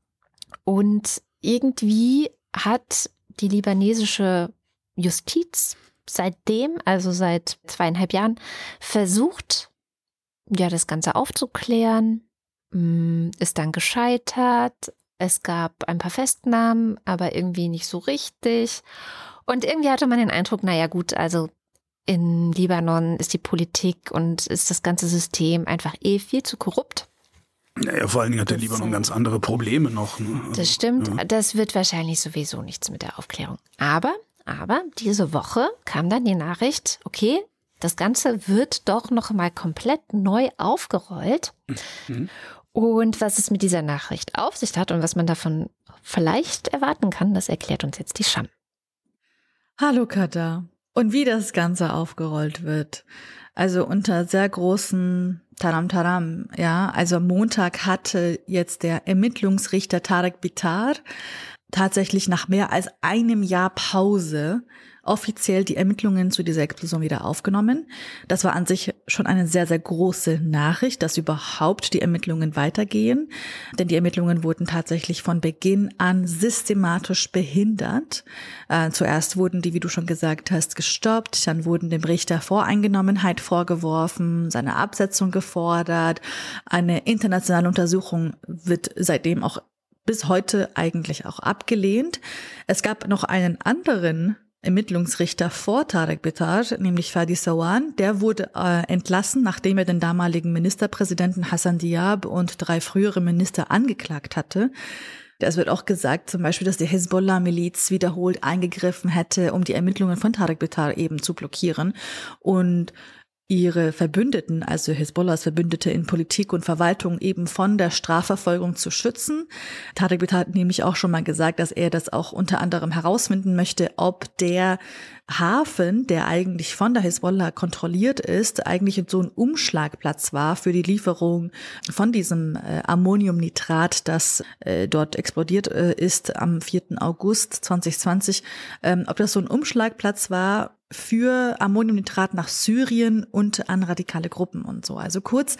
B: Und irgendwie hat die libanesische Justiz seitdem, also seit zweieinhalb Jahren, versucht, ja, das Ganze aufzuklären, mm, ist dann gescheitert. Es gab ein paar Festnahmen, aber irgendwie nicht so richtig. Und irgendwie hatte man den Eindruck, naja gut, also in Libanon ist die Politik und ist das ganze System einfach eh viel zu korrupt.
C: Naja, vor allen Dingen hat der Libanon ganz andere Probleme noch. Ne?
B: Das stimmt. Ja. Das wird wahrscheinlich sowieso nichts mit der Aufklärung. Aber, aber diese Woche kam dann die Nachricht, okay, das Ganze wird doch noch mal komplett neu aufgerollt. Mhm. Und was es mit dieser Nachricht auf sich hat und was man davon vielleicht erwarten kann, das erklärt uns jetzt die Scham.
D: Hallo Kata. Und wie das Ganze aufgerollt wird. Also unter sehr großen Taram Taram, ja. Also Montag hatte jetzt der Ermittlungsrichter Tarek Bitar tatsächlich nach mehr als einem Jahr Pause offiziell die Ermittlungen zu dieser Explosion wieder aufgenommen. Das war an sich schon eine sehr, sehr große Nachricht, dass überhaupt die Ermittlungen weitergehen. Denn die Ermittlungen wurden tatsächlich von Beginn an systematisch behindert. Äh, zuerst wurden die, wie du schon gesagt hast, gestoppt. Dann wurden dem Richter Voreingenommenheit vorgeworfen, seine Absetzung gefordert. Eine internationale Untersuchung wird seitdem auch bis heute eigentlich auch abgelehnt. Es gab noch einen anderen Ermittlungsrichter vor Tarek Bitar, nämlich Fadi Sawan, der wurde äh, entlassen, nachdem er den damaligen Ministerpräsidenten Hassan Diab und drei frühere Minister angeklagt hatte. Es wird auch gesagt, zum Beispiel, dass die Hezbollah-Miliz wiederholt eingegriffen hätte, um die Ermittlungen von Tarek Bitar eben zu blockieren. Und ihre Verbündeten, also Hezbollahs Verbündete in Politik und Verwaltung eben von der Strafverfolgung zu schützen. Tarek hat nämlich auch schon mal gesagt, dass er das auch unter anderem herausfinden möchte, ob der Hafen, der eigentlich von der Hezbollah kontrolliert ist, eigentlich so ein Umschlagplatz war für die Lieferung von diesem äh, Ammoniumnitrat, das äh, dort explodiert äh, ist am 4. August 2020, ähm, ob das so ein Umschlagplatz war für Ammoniumnitrat nach Syrien und an radikale Gruppen und so. Also kurz,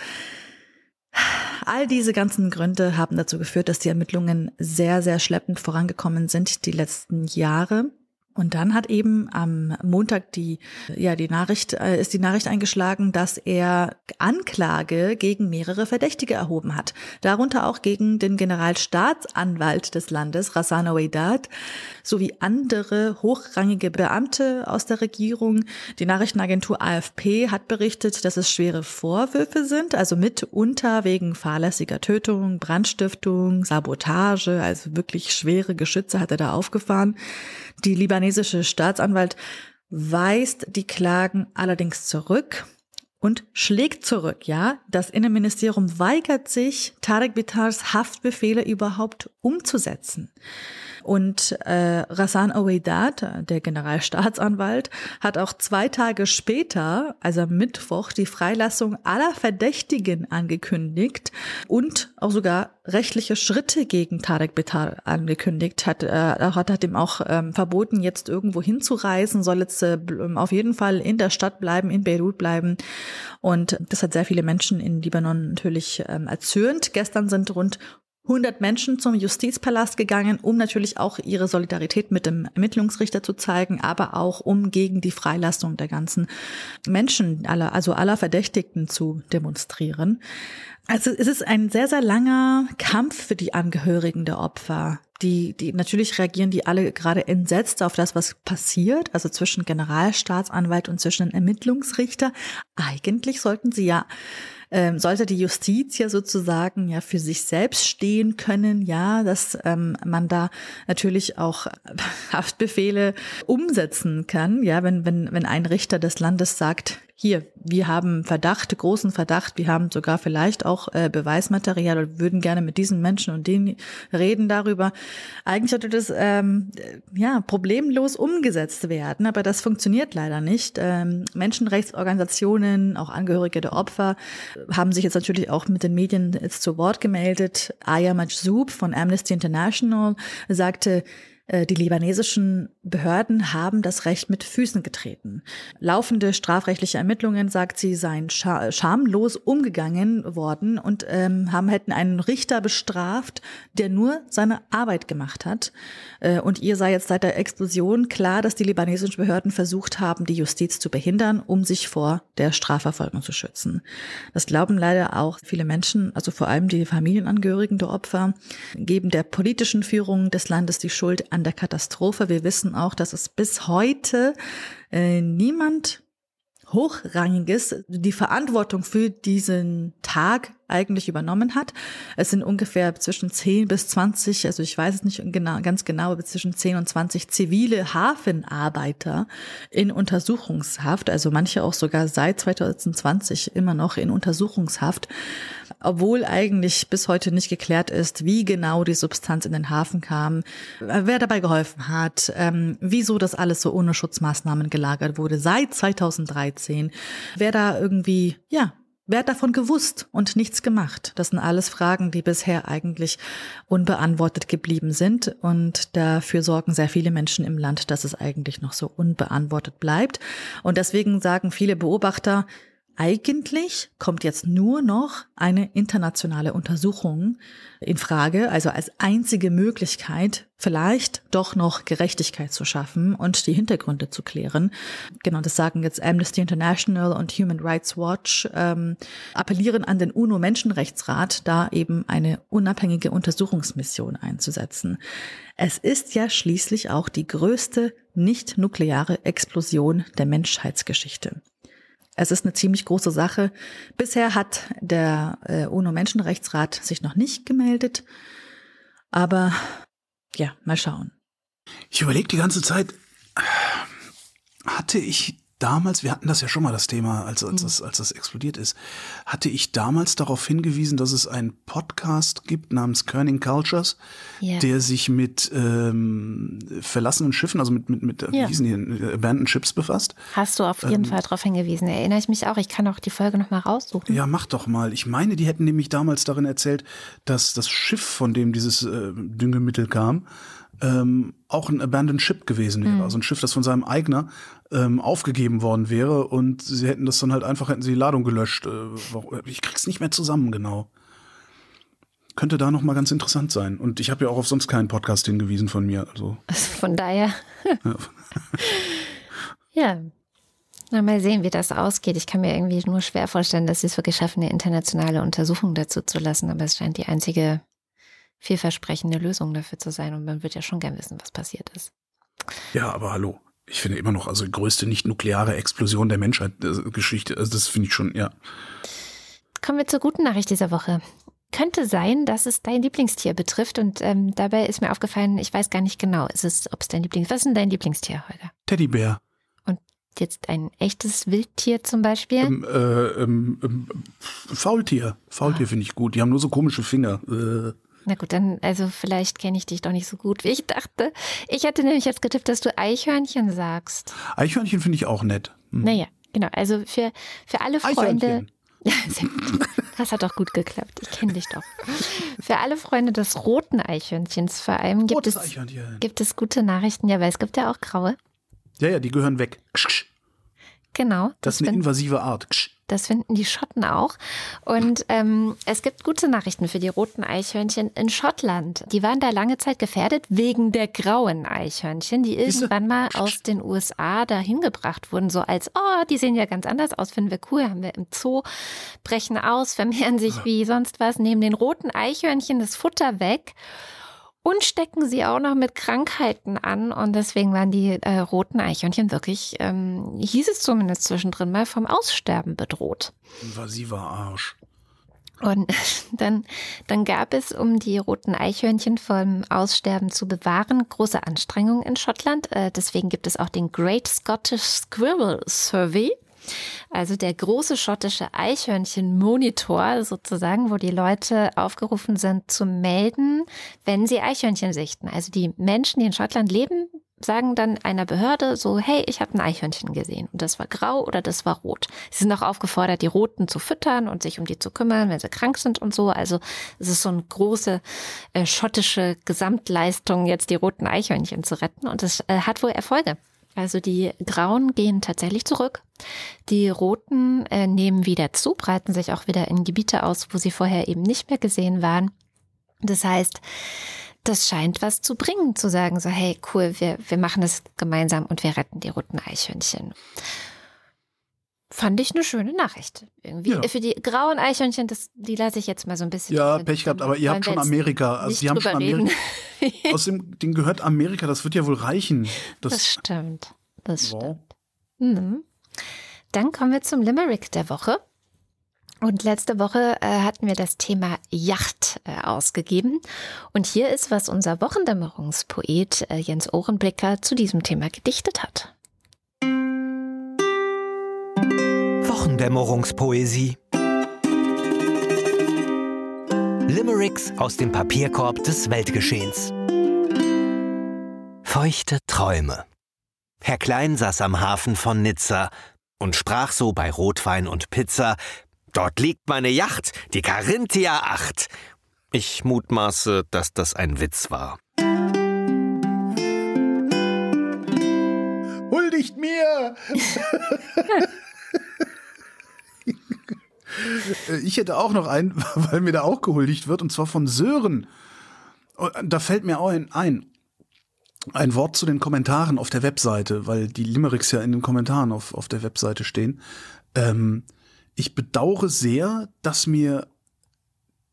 D: all diese ganzen Gründe haben dazu geführt, dass die Ermittlungen sehr, sehr schleppend vorangekommen sind die letzten Jahre. Und dann hat eben am Montag die, ja, die Nachricht, äh, ist die Nachricht eingeschlagen, dass er Anklage gegen mehrere Verdächtige erhoben hat. Darunter auch gegen den Generalstaatsanwalt des Landes, Rassan Ouedat, sowie andere hochrangige Beamte aus der Regierung. Die Nachrichtenagentur AFP hat berichtet, dass es schwere Vorwürfe sind, also mitunter wegen fahrlässiger Tötung, Brandstiftung, Sabotage, also wirklich schwere Geschütze hat er da aufgefahren. Die libanesische Staatsanwalt weist die Klagen allerdings zurück und schlägt zurück, ja. Das Innenministerium weigert sich, Tarek Bitars Haftbefehle überhaupt umzusetzen. Und äh, Rassan Ouedat, der Generalstaatsanwalt, hat auch zwei Tage später, also am Mittwoch, die Freilassung aller Verdächtigen angekündigt und auch sogar rechtliche Schritte gegen Tarek Bitar angekündigt. Hat, äh, hat, hat ihm auch ähm, verboten, jetzt irgendwo hinzureisen, soll jetzt äh, auf jeden Fall in der Stadt bleiben, in Beirut bleiben. Und das hat sehr viele Menschen in Libanon natürlich ähm, erzürnt. Gestern sind rund 100 Menschen zum Justizpalast gegangen, um natürlich auch ihre Solidarität mit dem Ermittlungsrichter zu zeigen, aber auch um gegen die Freilassung der ganzen Menschen, aller, also aller Verdächtigten zu demonstrieren. Also es ist ein sehr, sehr langer Kampf für die Angehörigen der Opfer. Die, die, natürlich reagieren die alle gerade entsetzt auf das, was passiert, also zwischen Generalstaatsanwalt und zwischen Ermittlungsrichter. Eigentlich sollten sie ja ähm, sollte die Justiz ja sozusagen ja für sich selbst stehen können, ja, dass ähm, man da natürlich auch (laughs) Haftbefehle umsetzen kann, ja, wenn, wenn, wenn ein Richter des Landes sagt, hier, wir haben Verdacht, großen Verdacht, wir haben sogar vielleicht auch äh, Beweismaterial und würden gerne mit diesen Menschen und denen reden darüber. Eigentlich sollte das ähm, ja problemlos umgesetzt werden, aber das funktioniert leider nicht. Ähm, Menschenrechtsorganisationen, auch Angehörige der Opfer, haben sich jetzt natürlich auch mit den Medien jetzt zu Wort gemeldet. Aya Majzoub von Amnesty International sagte, äh, die libanesischen Behörden haben das Recht mit Füßen getreten. Laufende strafrechtliche Ermittlungen, sagt sie, seien schamlos umgegangen worden und ähm, haben hätten einen Richter bestraft, der nur seine Arbeit gemacht hat. Äh, und ihr sei jetzt seit der Explosion klar, dass die libanesischen Behörden versucht haben, die Justiz zu behindern, um sich vor der Strafverfolgung zu schützen. Das glauben leider auch viele Menschen, also vor allem die Familienangehörigen der Opfer, geben der politischen Führung des Landes die Schuld an der Katastrophe. Wir wissen auch, dass es bis heute äh, niemand Hochrangiges die Verantwortung für diesen Tag eigentlich übernommen hat. Es sind ungefähr zwischen 10 bis 20, also ich weiß es nicht genau, ganz genau, aber zwischen 10 und 20 zivile Hafenarbeiter in Untersuchungshaft, also manche auch sogar seit 2020 immer noch in Untersuchungshaft, obwohl eigentlich bis heute nicht geklärt ist, wie genau die Substanz in den Hafen kam, wer dabei geholfen hat, ähm, wieso das alles so ohne Schutzmaßnahmen gelagert wurde seit 2013, wer da irgendwie, ja, Wer hat davon gewusst und nichts gemacht? Das sind alles Fragen, die bisher eigentlich unbeantwortet geblieben sind. Und dafür sorgen sehr viele Menschen im Land, dass es eigentlich noch so unbeantwortet bleibt. Und deswegen sagen viele Beobachter, eigentlich kommt jetzt nur noch eine internationale Untersuchung in Frage, also als einzige Möglichkeit, vielleicht doch noch Gerechtigkeit zu schaffen und die Hintergründe zu klären. Genau, das sagen jetzt Amnesty International und Human Rights Watch, ähm, appellieren an den UNO-Menschenrechtsrat, da eben eine unabhängige Untersuchungsmission einzusetzen. Es ist ja schließlich auch die größte nicht-nukleare Explosion der Menschheitsgeschichte. Es ist eine ziemlich große Sache. Bisher hat der äh, UNO-Menschenrechtsrat sich noch nicht gemeldet. Aber ja, mal schauen.
C: Ich überlege die ganze Zeit, hatte ich damals, wir hatten das ja schon mal das Thema, als, als, mhm. das, als das explodiert ist, hatte ich damals darauf hingewiesen, dass es einen Podcast gibt namens Kerning Cultures, yeah. der sich mit ähm, verlassenen Schiffen, also mit, mit, mit ja. wie hießen die, Abandoned Ships befasst.
B: Hast du auf jeden ähm, Fall darauf hingewiesen, erinnere ich mich auch. Ich kann auch die Folge nochmal raussuchen.
C: Ja, mach doch mal. Ich meine, die hätten nämlich damals darin erzählt, dass das Schiff, von dem dieses äh, Düngemittel kam, ähm, auch ein Abandoned Ship gewesen wäre. Mhm. Also ein Schiff, das von seinem Eigner ähm, aufgegeben worden wäre und sie hätten das dann halt einfach, hätten sie die Ladung gelöscht. Äh, ich krieg's nicht mehr zusammen, genau. Könnte da noch mal ganz interessant sein. Und ich habe ja auch auf sonst keinen Podcast hingewiesen von mir. Also, (laughs)
B: also von daher. ja. (laughs) ja. Na, mal sehen, wie das ausgeht. Ich kann mir irgendwie nur schwer vorstellen, dass sie es wirklich schaffen, eine internationale Untersuchung dazu zu lassen. Aber es scheint die einzige vielversprechende Lösung dafür zu sein. Und man wird ja schon gern wissen, was passiert ist.
C: Ja, aber hallo. Ich finde immer noch, also größte nicht-nukleare Explosion der Menschheitsgeschichte. Äh, also das finde ich schon, ja.
B: Kommen wir zur guten Nachricht dieser Woche. Könnte sein, dass es dein Lieblingstier betrifft und ähm, dabei ist mir aufgefallen, ich weiß gar nicht genau, ist es, ob es dein Lieblings, was ist denn dein Lieblingstier heute?
C: Teddybär.
B: Und jetzt ein echtes Wildtier zum Beispiel?
C: Ähm, äh, ähm, ähm, Faultier. Faultier ah. finde ich gut. Die haben nur so komische Finger. Äh.
B: Na gut, dann, also vielleicht kenne ich dich doch nicht so gut, wie ich dachte. Ich hätte nämlich jetzt getippt, dass du Eichhörnchen sagst.
C: Eichhörnchen finde ich auch nett.
B: Hm. Naja, genau. Also für, für alle Freunde. (laughs) Das hat doch gut geklappt. Ich kenne dich doch. Für alle Freunde des roten Eichhörnchens vor allem gibt, es, gibt es gute Nachrichten. Ja, weil es gibt ja auch graue.
C: Ja, ja, die gehören weg.
B: Genau.
C: Das, das ist eine invasive Art.
B: Das finden die Schotten auch. Und ähm, es gibt gute Nachrichten für die roten Eichhörnchen in Schottland. Die waren da lange Zeit gefährdet wegen der grauen Eichhörnchen, die irgendwann mal aus den USA dahin gebracht wurden, so als, oh, die sehen ja ganz anders aus, finden wir cool, haben wir im Zoo, brechen aus, vermehren sich wie sonst was, nehmen den roten Eichhörnchen das Futter weg und stecken sie auch noch mit Krankheiten an. Und deswegen waren die äh, roten Eichhörnchen wirklich, ähm, hieß es zumindest zwischendrin mal, vom Aussterben bedroht.
C: Sie war Arsch.
B: Und (laughs) dann, dann gab es, um die roten Eichhörnchen vom Aussterben zu bewahren, große Anstrengungen in Schottland. Äh, deswegen gibt es auch den Great Scottish Squirrel Survey. Also der große schottische Eichhörnchen-Monitor sozusagen, wo die Leute aufgerufen sind zu melden, wenn sie Eichhörnchen sichten. Also die Menschen, die in Schottland leben, sagen dann einer Behörde so, hey, ich habe ein Eichhörnchen gesehen und das war grau oder das war rot. Sie sind auch aufgefordert, die Roten zu füttern und sich um die zu kümmern, wenn sie krank sind und so. Also es ist so eine große äh, schottische Gesamtleistung, jetzt die roten Eichhörnchen zu retten und es äh, hat wohl Erfolge. Also die Grauen gehen tatsächlich zurück. Die Roten äh, nehmen wieder zu, breiten sich auch wieder in Gebiete aus, wo sie vorher eben nicht mehr gesehen waren. Das heißt, das scheint was zu bringen, zu sagen, so, hey, cool, wir, wir machen das gemeinsam und wir retten die roten Eichhörnchen. Fand ich eine schöne Nachricht. Irgendwie. Ja. Für die grauen Eichhörnchen, das, die lasse ich jetzt mal so ein bisschen.
C: Ja, Pech gehabt, aber ihr habt schon Amerika. Also die haben schon Amerika. (laughs) Außerdem, den gehört Amerika, das wird ja wohl reichen.
B: Das, das stimmt. Das wow. stimmt. Mhm. Dann kommen wir zum Limerick der Woche. Und letzte Woche äh, hatten wir das Thema Yacht äh, ausgegeben. Und hier ist, was unser Wochendämmerungspoet äh, Jens Ohrenblicker zu diesem Thema gedichtet hat.
E: Wochendämmerungspoesie. Limericks aus dem Papierkorb des Weltgeschehens. Feuchte Träume. Herr Klein saß am Hafen von Nizza und sprach so bei Rotwein und Pizza: Dort liegt meine Yacht, die Carinthia 8. Ich mutmaße, dass das ein Witz war.
C: Huldigt mir! (laughs) Äh, ich hätte auch noch einen, (laughs) weil mir da auch gehuldigt wird, und zwar von Sören. Da fällt mir auch ein, ein, ein Wort zu den Kommentaren auf der Webseite, weil die Limericks ja in den Kommentaren auf, auf der Webseite stehen. Ähm, ich bedauere sehr, dass mir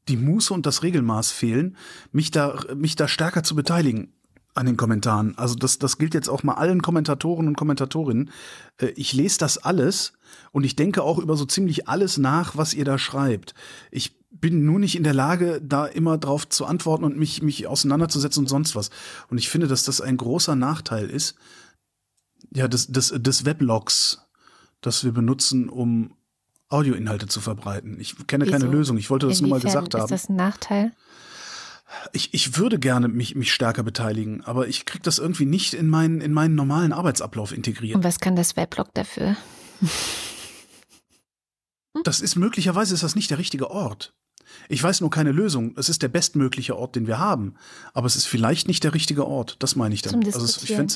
C: die Muße und das Regelmaß fehlen, mich da, mich da stärker zu beteiligen an den Kommentaren. Also das, das gilt jetzt auch mal allen Kommentatoren und Kommentatorinnen. Äh, ich lese das alles und ich denke auch über so ziemlich alles nach, was ihr da schreibt. Ich bin nur nicht in der Lage, da immer drauf zu antworten und mich, mich auseinanderzusetzen und sonst was. Und ich finde, dass das ein großer Nachteil ist, ja, des, des, des Weblogs, das wir benutzen, um Audioinhalte zu verbreiten. Ich kenne Wieso? keine Lösung. Ich wollte das Inwiefern nur mal gesagt haben.
B: Ist das ein Nachteil?
C: Ich, ich würde gerne mich, mich stärker beteiligen, aber ich kriege das irgendwie nicht in meinen, in meinen normalen Arbeitsablauf integriert.
B: Und was kann das Weblog dafür?
C: Das ist möglicherweise ist das nicht der richtige Ort. Ich weiß nur keine Lösung. Es ist der bestmögliche Ort, den wir haben, aber es ist vielleicht nicht der richtige Ort. Das meine ich damit.
B: also
C: ich fände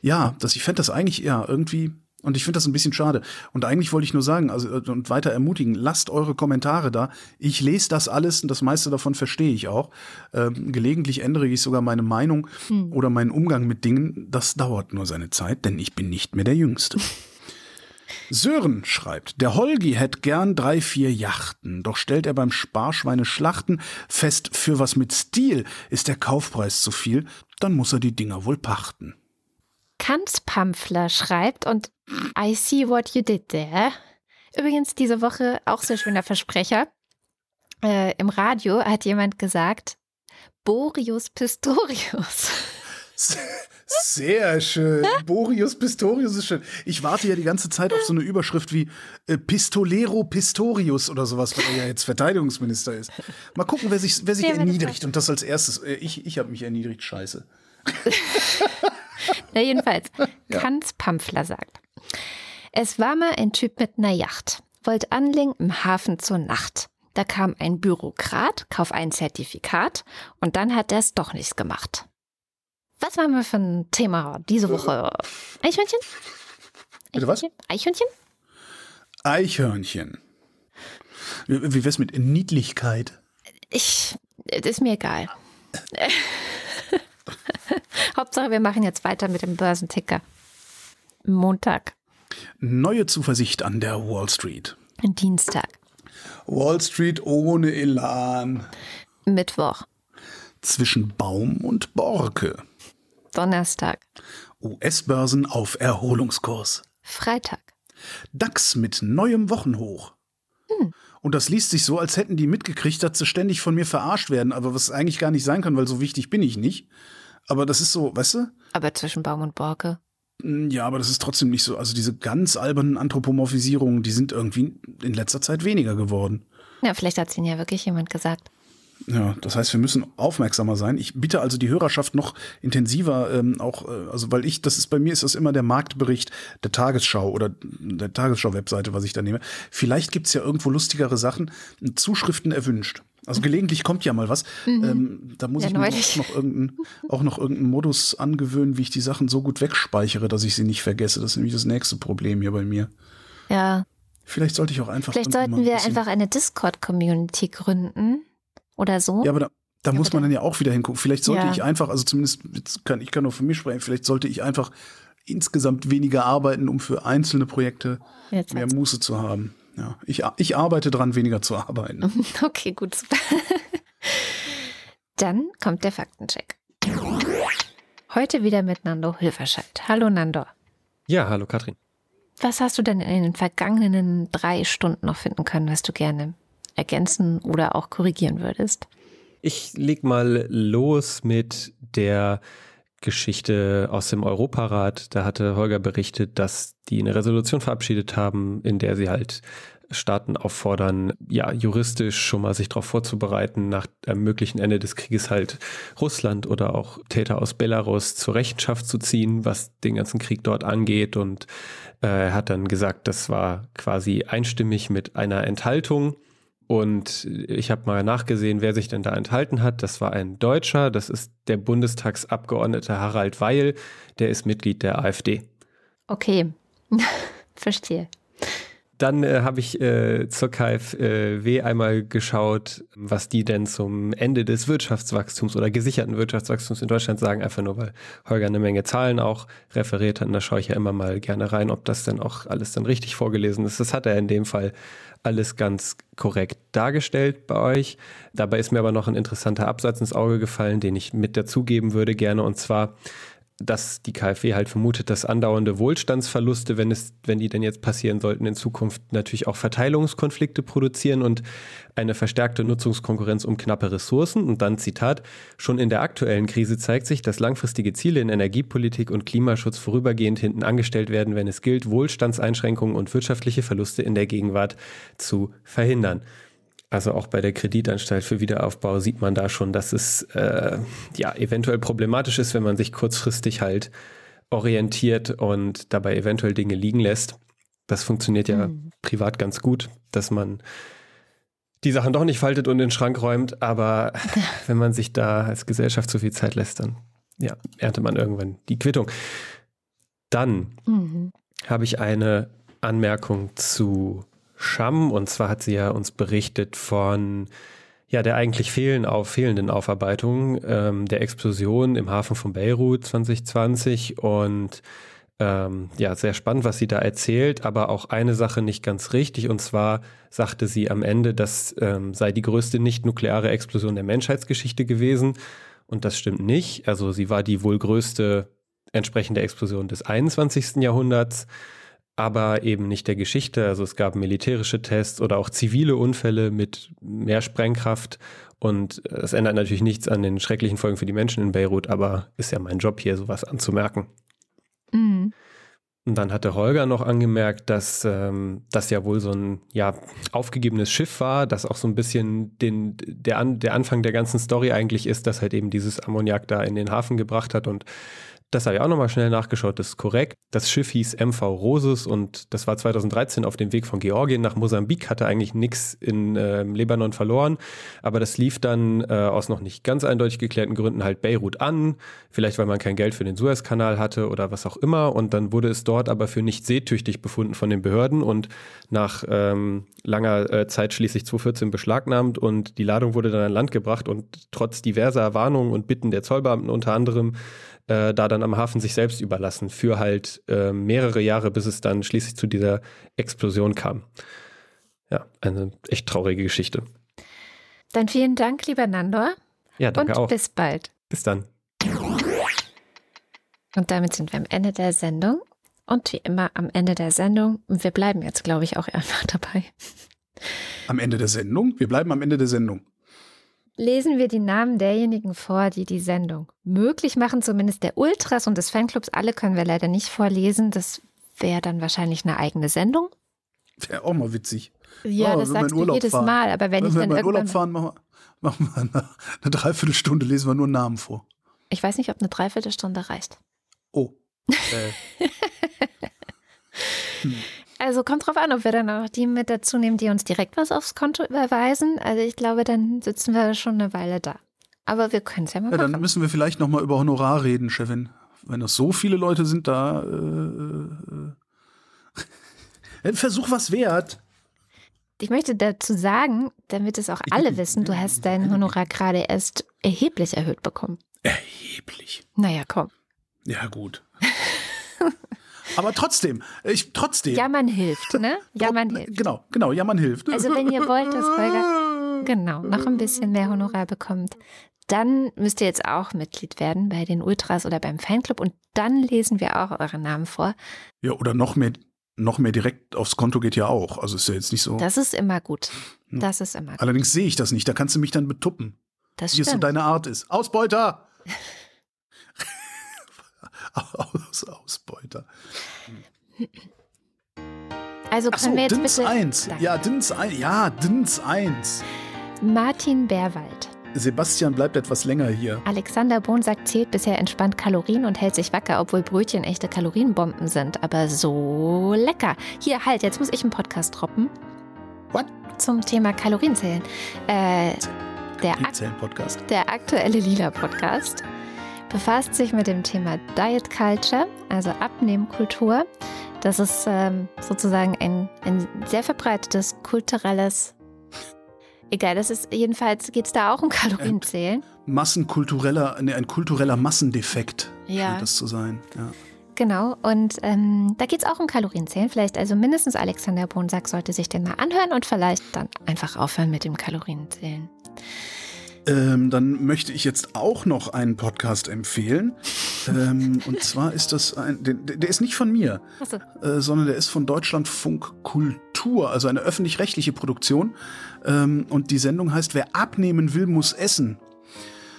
C: ja, das, ich fände das eigentlich ja irgendwie und ich finde das ein bisschen schade. Und eigentlich wollte ich nur sagen, also äh, und weiter ermutigen, lasst eure Kommentare da. Ich lese das alles und das meiste davon verstehe ich auch. Ähm, gelegentlich ändere ich sogar meine Meinung hm. oder meinen Umgang mit Dingen. Das dauert nur seine Zeit, denn ich bin nicht mehr der Jüngste. (laughs) Sören schreibt, der Holgi hätt gern drei, vier Yachten, doch stellt er beim Sparschweine Schlachten fest, für was mit Stil ist der Kaufpreis zu viel, dann muss er die Dinger wohl pachten.
B: Kanzpampfler schreibt und I see what you did there. Übrigens diese Woche auch sehr schöner Versprecher. Äh, Im Radio hat jemand gesagt, Boreus Pistorius.
C: Sehr schön. Boreus Pistorius ist schön. Ich warte ja die ganze Zeit auf so eine Überschrift wie äh, Pistolero Pistorius oder sowas, weil er ja jetzt Verteidigungsminister ist. Mal gucken, wer sich, wer sich ja, erniedrigt. Und das als erstes. Äh, ich ich habe mich erniedrigt. Scheiße. (laughs)
B: Na, jedenfalls, (laughs) ja. Kanz Pampfler sagt. Es war mal ein Typ mit einer Yacht, wollte anlegen im Hafen zur Nacht. Da kam ein Bürokrat, kauf ein Zertifikat und dann hat er es doch nichts gemacht. Was haben wir für ein Thema diese Woche? Eichhörnchen?
C: Bitte was?
B: Eichhörnchen?
C: Eichhörnchen. Wie, wie wär's mit Niedlichkeit?
B: Ich, das ist mir egal. (laughs) (laughs) Hauptsache, wir machen jetzt weiter mit dem Börsenticker. Montag,
C: Neue Zuversicht an der Wall Street.
B: Dienstag,
C: Wall Street ohne Elan.
B: Mittwoch,
C: Zwischen Baum und Borke.
B: Donnerstag,
C: US-Börsen auf Erholungskurs.
B: Freitag,
C: DAX mit neuem Wochenhoch. Und das liest sich so, als hätten die mitgekriegt, dass sie ständig von mir verarscht werden, aber was eigentlich gar nicht sein kann, weil so wichtig bin ich nicht. Aber das ist so, weißt du?
B: aber zwischen Baum und Borke.
C: Mm, Ja, aber das ist trotzdem nicht so. Also diese ganz albernen Anthropomorphisierungen, die sind irgendwie in letzter Zeit weniger geworden.
B: Ja, vielleicht hat es Ihnen ja wirklich jemand gesagt.
C: Ja, das heißt, wir müssen aufmerksamer sein. Ich bitte also die Hörerschaft noch intensiver, ähm, auch, äh, also weil ich, das ist bei mir ist das immer der Marktbericht der Tagesschau oder der Tagesschau-Webseite, was ich da nehme. Vielleicht gibt's ja irgendwo lustigere Sachen, Zuschriften erwünscht. Also gelegentlich kommt ja mal was. Ähm, da muss
B: Ja,
C: ich mir auch noch, irgendeinen, auch noch irgendeinen Modus angewöhnen, wie ich die Sachen so gut wegspeichere, dass ich sie nicht vergesse. Das ist nämlich das nächste Problem hier bei mir.
B: Ja,
C: Vielleicht sollte ich auch einfach.
B: vielleicht sollten wir
C: ein bisschen-
B: einfach eine Discord-Community gründen oder so.
C: Ja, aber da, da muss man dann ja auch wieder hingucken. Vielleicht sollte
B: Ja.
C: ich einfach, also zumindest kann ich kann nur für mich sprechen, vielleicht sollte ich einfach insgesamt weniger arbeiten, um für einzelne Projekte
B: Jetzt
C: mehr
B: hat's-
C: Muße zu haben. Ja, ich, ich arbeite dran, weniger zu arbeiten. (laughs)
B: Okay, gut. super. (laughs) Dann kommt der Faktencheck. Heute wieder mit Nando Hilferscheid. Hallo Nando.
F: Ja, hallo Katrin.
B: Was hast du denn in den vergangenen drei Stunden noch finden können, was du gerne ergänzen oder auch korrigieren würdest?
F: Ich leg mal los mit der Geschichte aus dem Europarat. Da hatte Holger berichtet, dass die eine Resolution verabschiedet haben, in der sie halt Staaten auffordern, ja, juristisch schon mal sich darauf vorzubereiten, nach einem möglichen Ende des Krieges halt Russland oder auch Täter aus Belarus zur Rechenschaft zu ziehen, was den ganzen Krieg dort angeht. Und äh, er hat dann gesagt, das war quasi einstimmig mit einer Enthaltung. Und ich habe mal nachgesehen, wer sich denn da enthalten hat. Das war ein Deutscher, das ist der Bundestagsabgeordnete Harald Weil, der ist Mitglied der AfD.
B: Okay, (laughs) verstehe.
F: Dann äh, habe ich äh, zur KfW einmal geschaut, was die denn zum Ende des Wirtschaftswachstums oder gesicherten Wirtschaftswachstums in Deutschland sagen, einfach nur weil Holger eine Menge Zahlen auch referiert hat. Und da schaue ich ja immer mal gerne rein, ob das denn auch alles dann richtig vorgelesen ist. Das hat er in dem Fall alles ganz korrekt dargestellt bei euch. Dabei ist mir aber noch ein interessanter Absatz ins Auge gefallen, den ich mit dazugeben würde gerne. Und zwar, dass die KfW halt vermutet, dass andauernde Wohlstandsverluste, wenn es, wenn die denn jetzt passieren sollten, in Zukunft natürlich auch Verteilungskonflikte produzieren und eine verstärkte Nutzungskonkurrenz um knappe Ressourcen. Und dann Zitat, schon in der aktuellen Krise zeigt sich, dass langfristige Ziele in Energiepolitik und Klimaschutz vorübergehend hinten angestellt werden, wenn es gilt, Wohlstandseinschränkungen und wirtschaftliche Verluste in der Gegenwart zu verhindern. Also auch bei der Kreditanstalt für Wiederaufbau sieht man da schon, dass es äh, ja eventuell problematisch ist, wenn man sich kurzfristig halt orientiert und dabei eventuell Dinge liegen lässt. Das funktioniert ja privat ganz gut, dass man die Sachen doch nicht faltet und in den Schrank räumt, aber (laughs) wenn man sich da als Gesellschaft zu viel Zeit lässt, dann ja, erntet man irgendwann die Quittung. Dann
B: Mhm.
F: habe ich eine Anmerkung zu Scham. Und zwar hat sie ja uns berichtet von ja, der eigentlich fehlen auf, fehlenden Aufarbeitung ähm, der Explosion im Hafen von Beirut 2020. Und ähm, ja, sehr spannend, was sie da erzählt, aber auch eine Sache nicht ganz richtig. Und zwar sagte sie am Ende, das ähm, sei die größte nicht-nukleare Explosion der Menschheitsgeschichte gewesen. Und das stimmt nicht. Also sie war die wohl größte entsprechende Explosion des 21. Jahrhunderts, aber eben nicht der Geschichte. Also es gab militärische Tests oder auch zivile Unfälle mit mehr Sprengkraft. Und es ändert natürlich nichts an den schrecklichen Folgen für die Menschen in Beirut, aber ist ja mein Job hier, sowas anzumerken.
B: Mhm.
F: Und dann hatte Holger noch angemerkt, dass ähm, das ja wohl so ein ja, aufgegebenes Schiff war, das auch so ein bisschen den, der, An, der Anfang der ganzen Story eigentlich ist, dass halt eben dieses Ammoniak da in den Hafen gebracht hat und Das habe ich auch nochmal schnell nachgeschaut, das ist korrekt. Das Schiff hieß MV Rosus und das war 2013 auf dem Weg von Georgien nach Mosambik, hatte eigentlich nichts in äh, Libanon verloren, aber das lief dann äh, aus noch nicht ganz eindeutig geklärten Gründen halt Beirut an, vielleicht weil man kein Geld für den Suezkanal hatte oder was auch immer und dann wurde es dort aber für nicht seetüchtig befunden von den Behörden und nach ähm, langer äh, Zeit schließlich 2014 beschlagnahmt und die Ladung wurde dann an Land gebracht und trotz diverser Warnungen und Bitten der Zollbeamten unter anderem äh, da dann am Hafen sich selbst überlassen für halt äh, mehrere Jahre, bis es dann schließlich zu dieser Explosion kam. Ja, eine echt traurige Geschichte.
B: Dann vielen Dank, lieber Nandor.
F: Ja, danke
B: und
F: auch.
B: bis bald.
F: Bis dann.
B: Und damit sind wir am Ende der Sendung. Und wie immer am Ende der Sendung, und wir bleiben jetzt, glaube ich, auch (laughs) einfach dabei,
C: Am Ende der Sendung? Wir bleiben am Ende der Sendung.
B: Lesen wir die Namen derjenigen vor, die die Sendung möglich machen, zumindest der Ultras und des Fanclubs. Alle können wir leider nicht vorlesen. Das wäre dann wahrscheinlich eine eigene Sendung.
C: Wäre auch mal witzig.
B: Ja,
C: Oh,
B: das
C: wir
B: sagst du jedes
C: fahren.
B: Mal. Aber wenn
C: Wenn
B: ich
C: wir
B: dann
C: mal in Urlaub fahren, machen wir, machen wir eine, eine Dreiviertelstunde, lesen wir nur Namen vor.
B: ich weiß nicht, ob eine Dreiviertelstunde reicht.
C: Oh.
F: Äh, (laughs)
B: Also kommt drauf an, ob wir dann auch die mit dazu nehmen, die uns direkt was aufs Konto überweisen. Also ich glaube, dann sitzen wir schon eine Weile da. Aber wir können es ja mal
C: Ja, dann
B: machen.
C: müssen wir vielleicht noch mal über Honorar reden, Chefin. Wenn das so viele Leute sind, da äh, äh, ein (laughs) Versuch was wert.
B: Ich möchte dazu sagen, damit es auch alle wissen, du hast dein Honorar gerade erst erheblich erhöht bekommen.
C: Erheblich.
B: Naja, komm.
C: Ja, gut. (laughs) Aber trotzdem, ich trotzdem.
B: Ja, man hilft, ne? Ja, man hilft.
C: Genau, genau, ja, man hilft.
B: Also wenn ihr wollt, dass Holger (laughs) genau noch ein bisschen mehr Honorar bekommt, dann müsst ihr jetzt auch Mitglied werden bei den Ultras oder beim Fanclub und dann lesen wir auch eure Namen vor.
C: Ja, oder noch mehr, noch mehr direkt aufs Konto geht ja auch. Also ist ja jetzt nicht so.
B: Das ist immer gut. Das ist immer gut.
C: Allerdings sehe ich das nicht. Da kannst du mich dann betuppen,
B: Das
C: wie es so
B: stimmt.
C: deine Art ist. Ausbeuter! (laughs) Aus, Ausbeuter.
B: Also können wir jetzt
C: Dins
B: bitte
C: 1.
B: Danke.
C: Ja, Dins 1. Ja, Dins 1.
B: Martin Bärwald.
C: Sebastian bleibt etwas länger hier.
B: Alexander Bonsack zählt bisher entspannt Kalorien und hält sich wacker, obwohl Brötchen echte Kalorienbomben sind. Aber so lecker. Hier, halt, jetzt muss ich einen Podcast droppen.
C: What?
B: Zum Thema Kalorienzählen. Äh, der, ak der aktuelle Lila-Podcast befasst sich mit dem Thema Diet Culture, also Abnehmkultur. Das ist ähm, sozusagen ein, ein sehr verbreitetes kulturelles. Egal, das ist jedenfalls geht es da auch um Kalorienzählen.
C: Massenkultureller, nee, ein kultureller Massendefekt
B: Ja.
C: scheint das zu sein. Ja.
B: Genau, und ähm, da geht es auch um Kalorienzählen. Vielleicht also mindestens Alexander Bonsack sollte sich den mal anhören und vielleicht dann einfach aufhören mit dem Kalorienzählen.
C: Ähm, dann möchte ich jetzt auch noch einen Podcast empfehlen. ähm, und zwar ist das ein, der, der ist nicht von mir,
B: Achso,
C: äh, sondern der ist von Deutschlandfunk Kultur, also eine öffentlich-rechtliche Produktion. Ähm, und die Sendung heißt Wer abnehmen will, muss essen.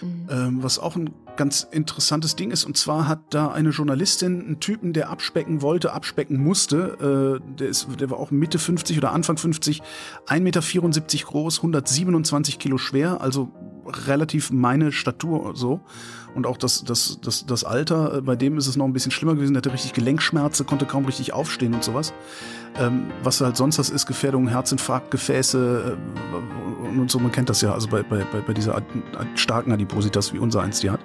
C: Ähm, was auch ein ganz interessantes Ding ist. Und zwar hat da eine Journalistin einen Typen, der abspecken wollte, abspecken musste. Äh, der, ist, der war auch Mitte 50 oder Anfang 50, 1,74 Meter groß, 127 Kilo schwer, also relativ meine Statur so. Und auch das, das, das, das Alter, äh, bei dem ist es noch ein bisschen schlimmer gewesen. Der hatte richtig Gelenkschmerzen, konnte kaum richtig aufstehen und sowas. Ähm, was halt sonst hast, ist Gefährdung, Herzinfarkt, Gefäße äh, und so. Man kennt das ja, also bei, bei, bei dieser starken Adipositas, wie unser eins die hat.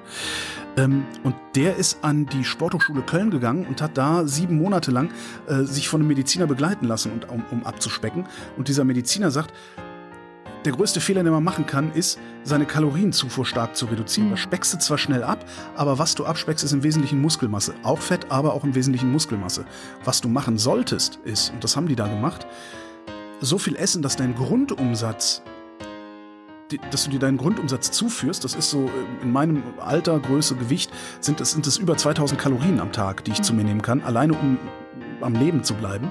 C: Ähm, und der ist an die Sporthochschule Köln gegangen und hat da sieben Monate lang äh, sich von einem Mediziner begleiten lassen, und, um, um abzuspecken. Und dieser Mediziner sagt, der größte Fehler, den man machen kann, ist, seine Kalorienzufuhr stark zu reduzieren.
B: Mhm.
C: Da speckst du zwar schnell ab, aber was du abspeckst, ist im Wesentlichen Muskelmasse. Auch Fett, aber auch im Wesentlichen Muskelmasse. Was du machen solltest, ist, und das haben die da gemacht, so viel essen, dass dein Grundumsatz, dass du dir deinen Grundumsatz zuführst, das ist so äh, in meinem Alter, Größe, Gewicht, sind es, sind über 2000 Kalorien am Tag, die ich zu mir nehmen kann, alleine um am Leben zu bleiben.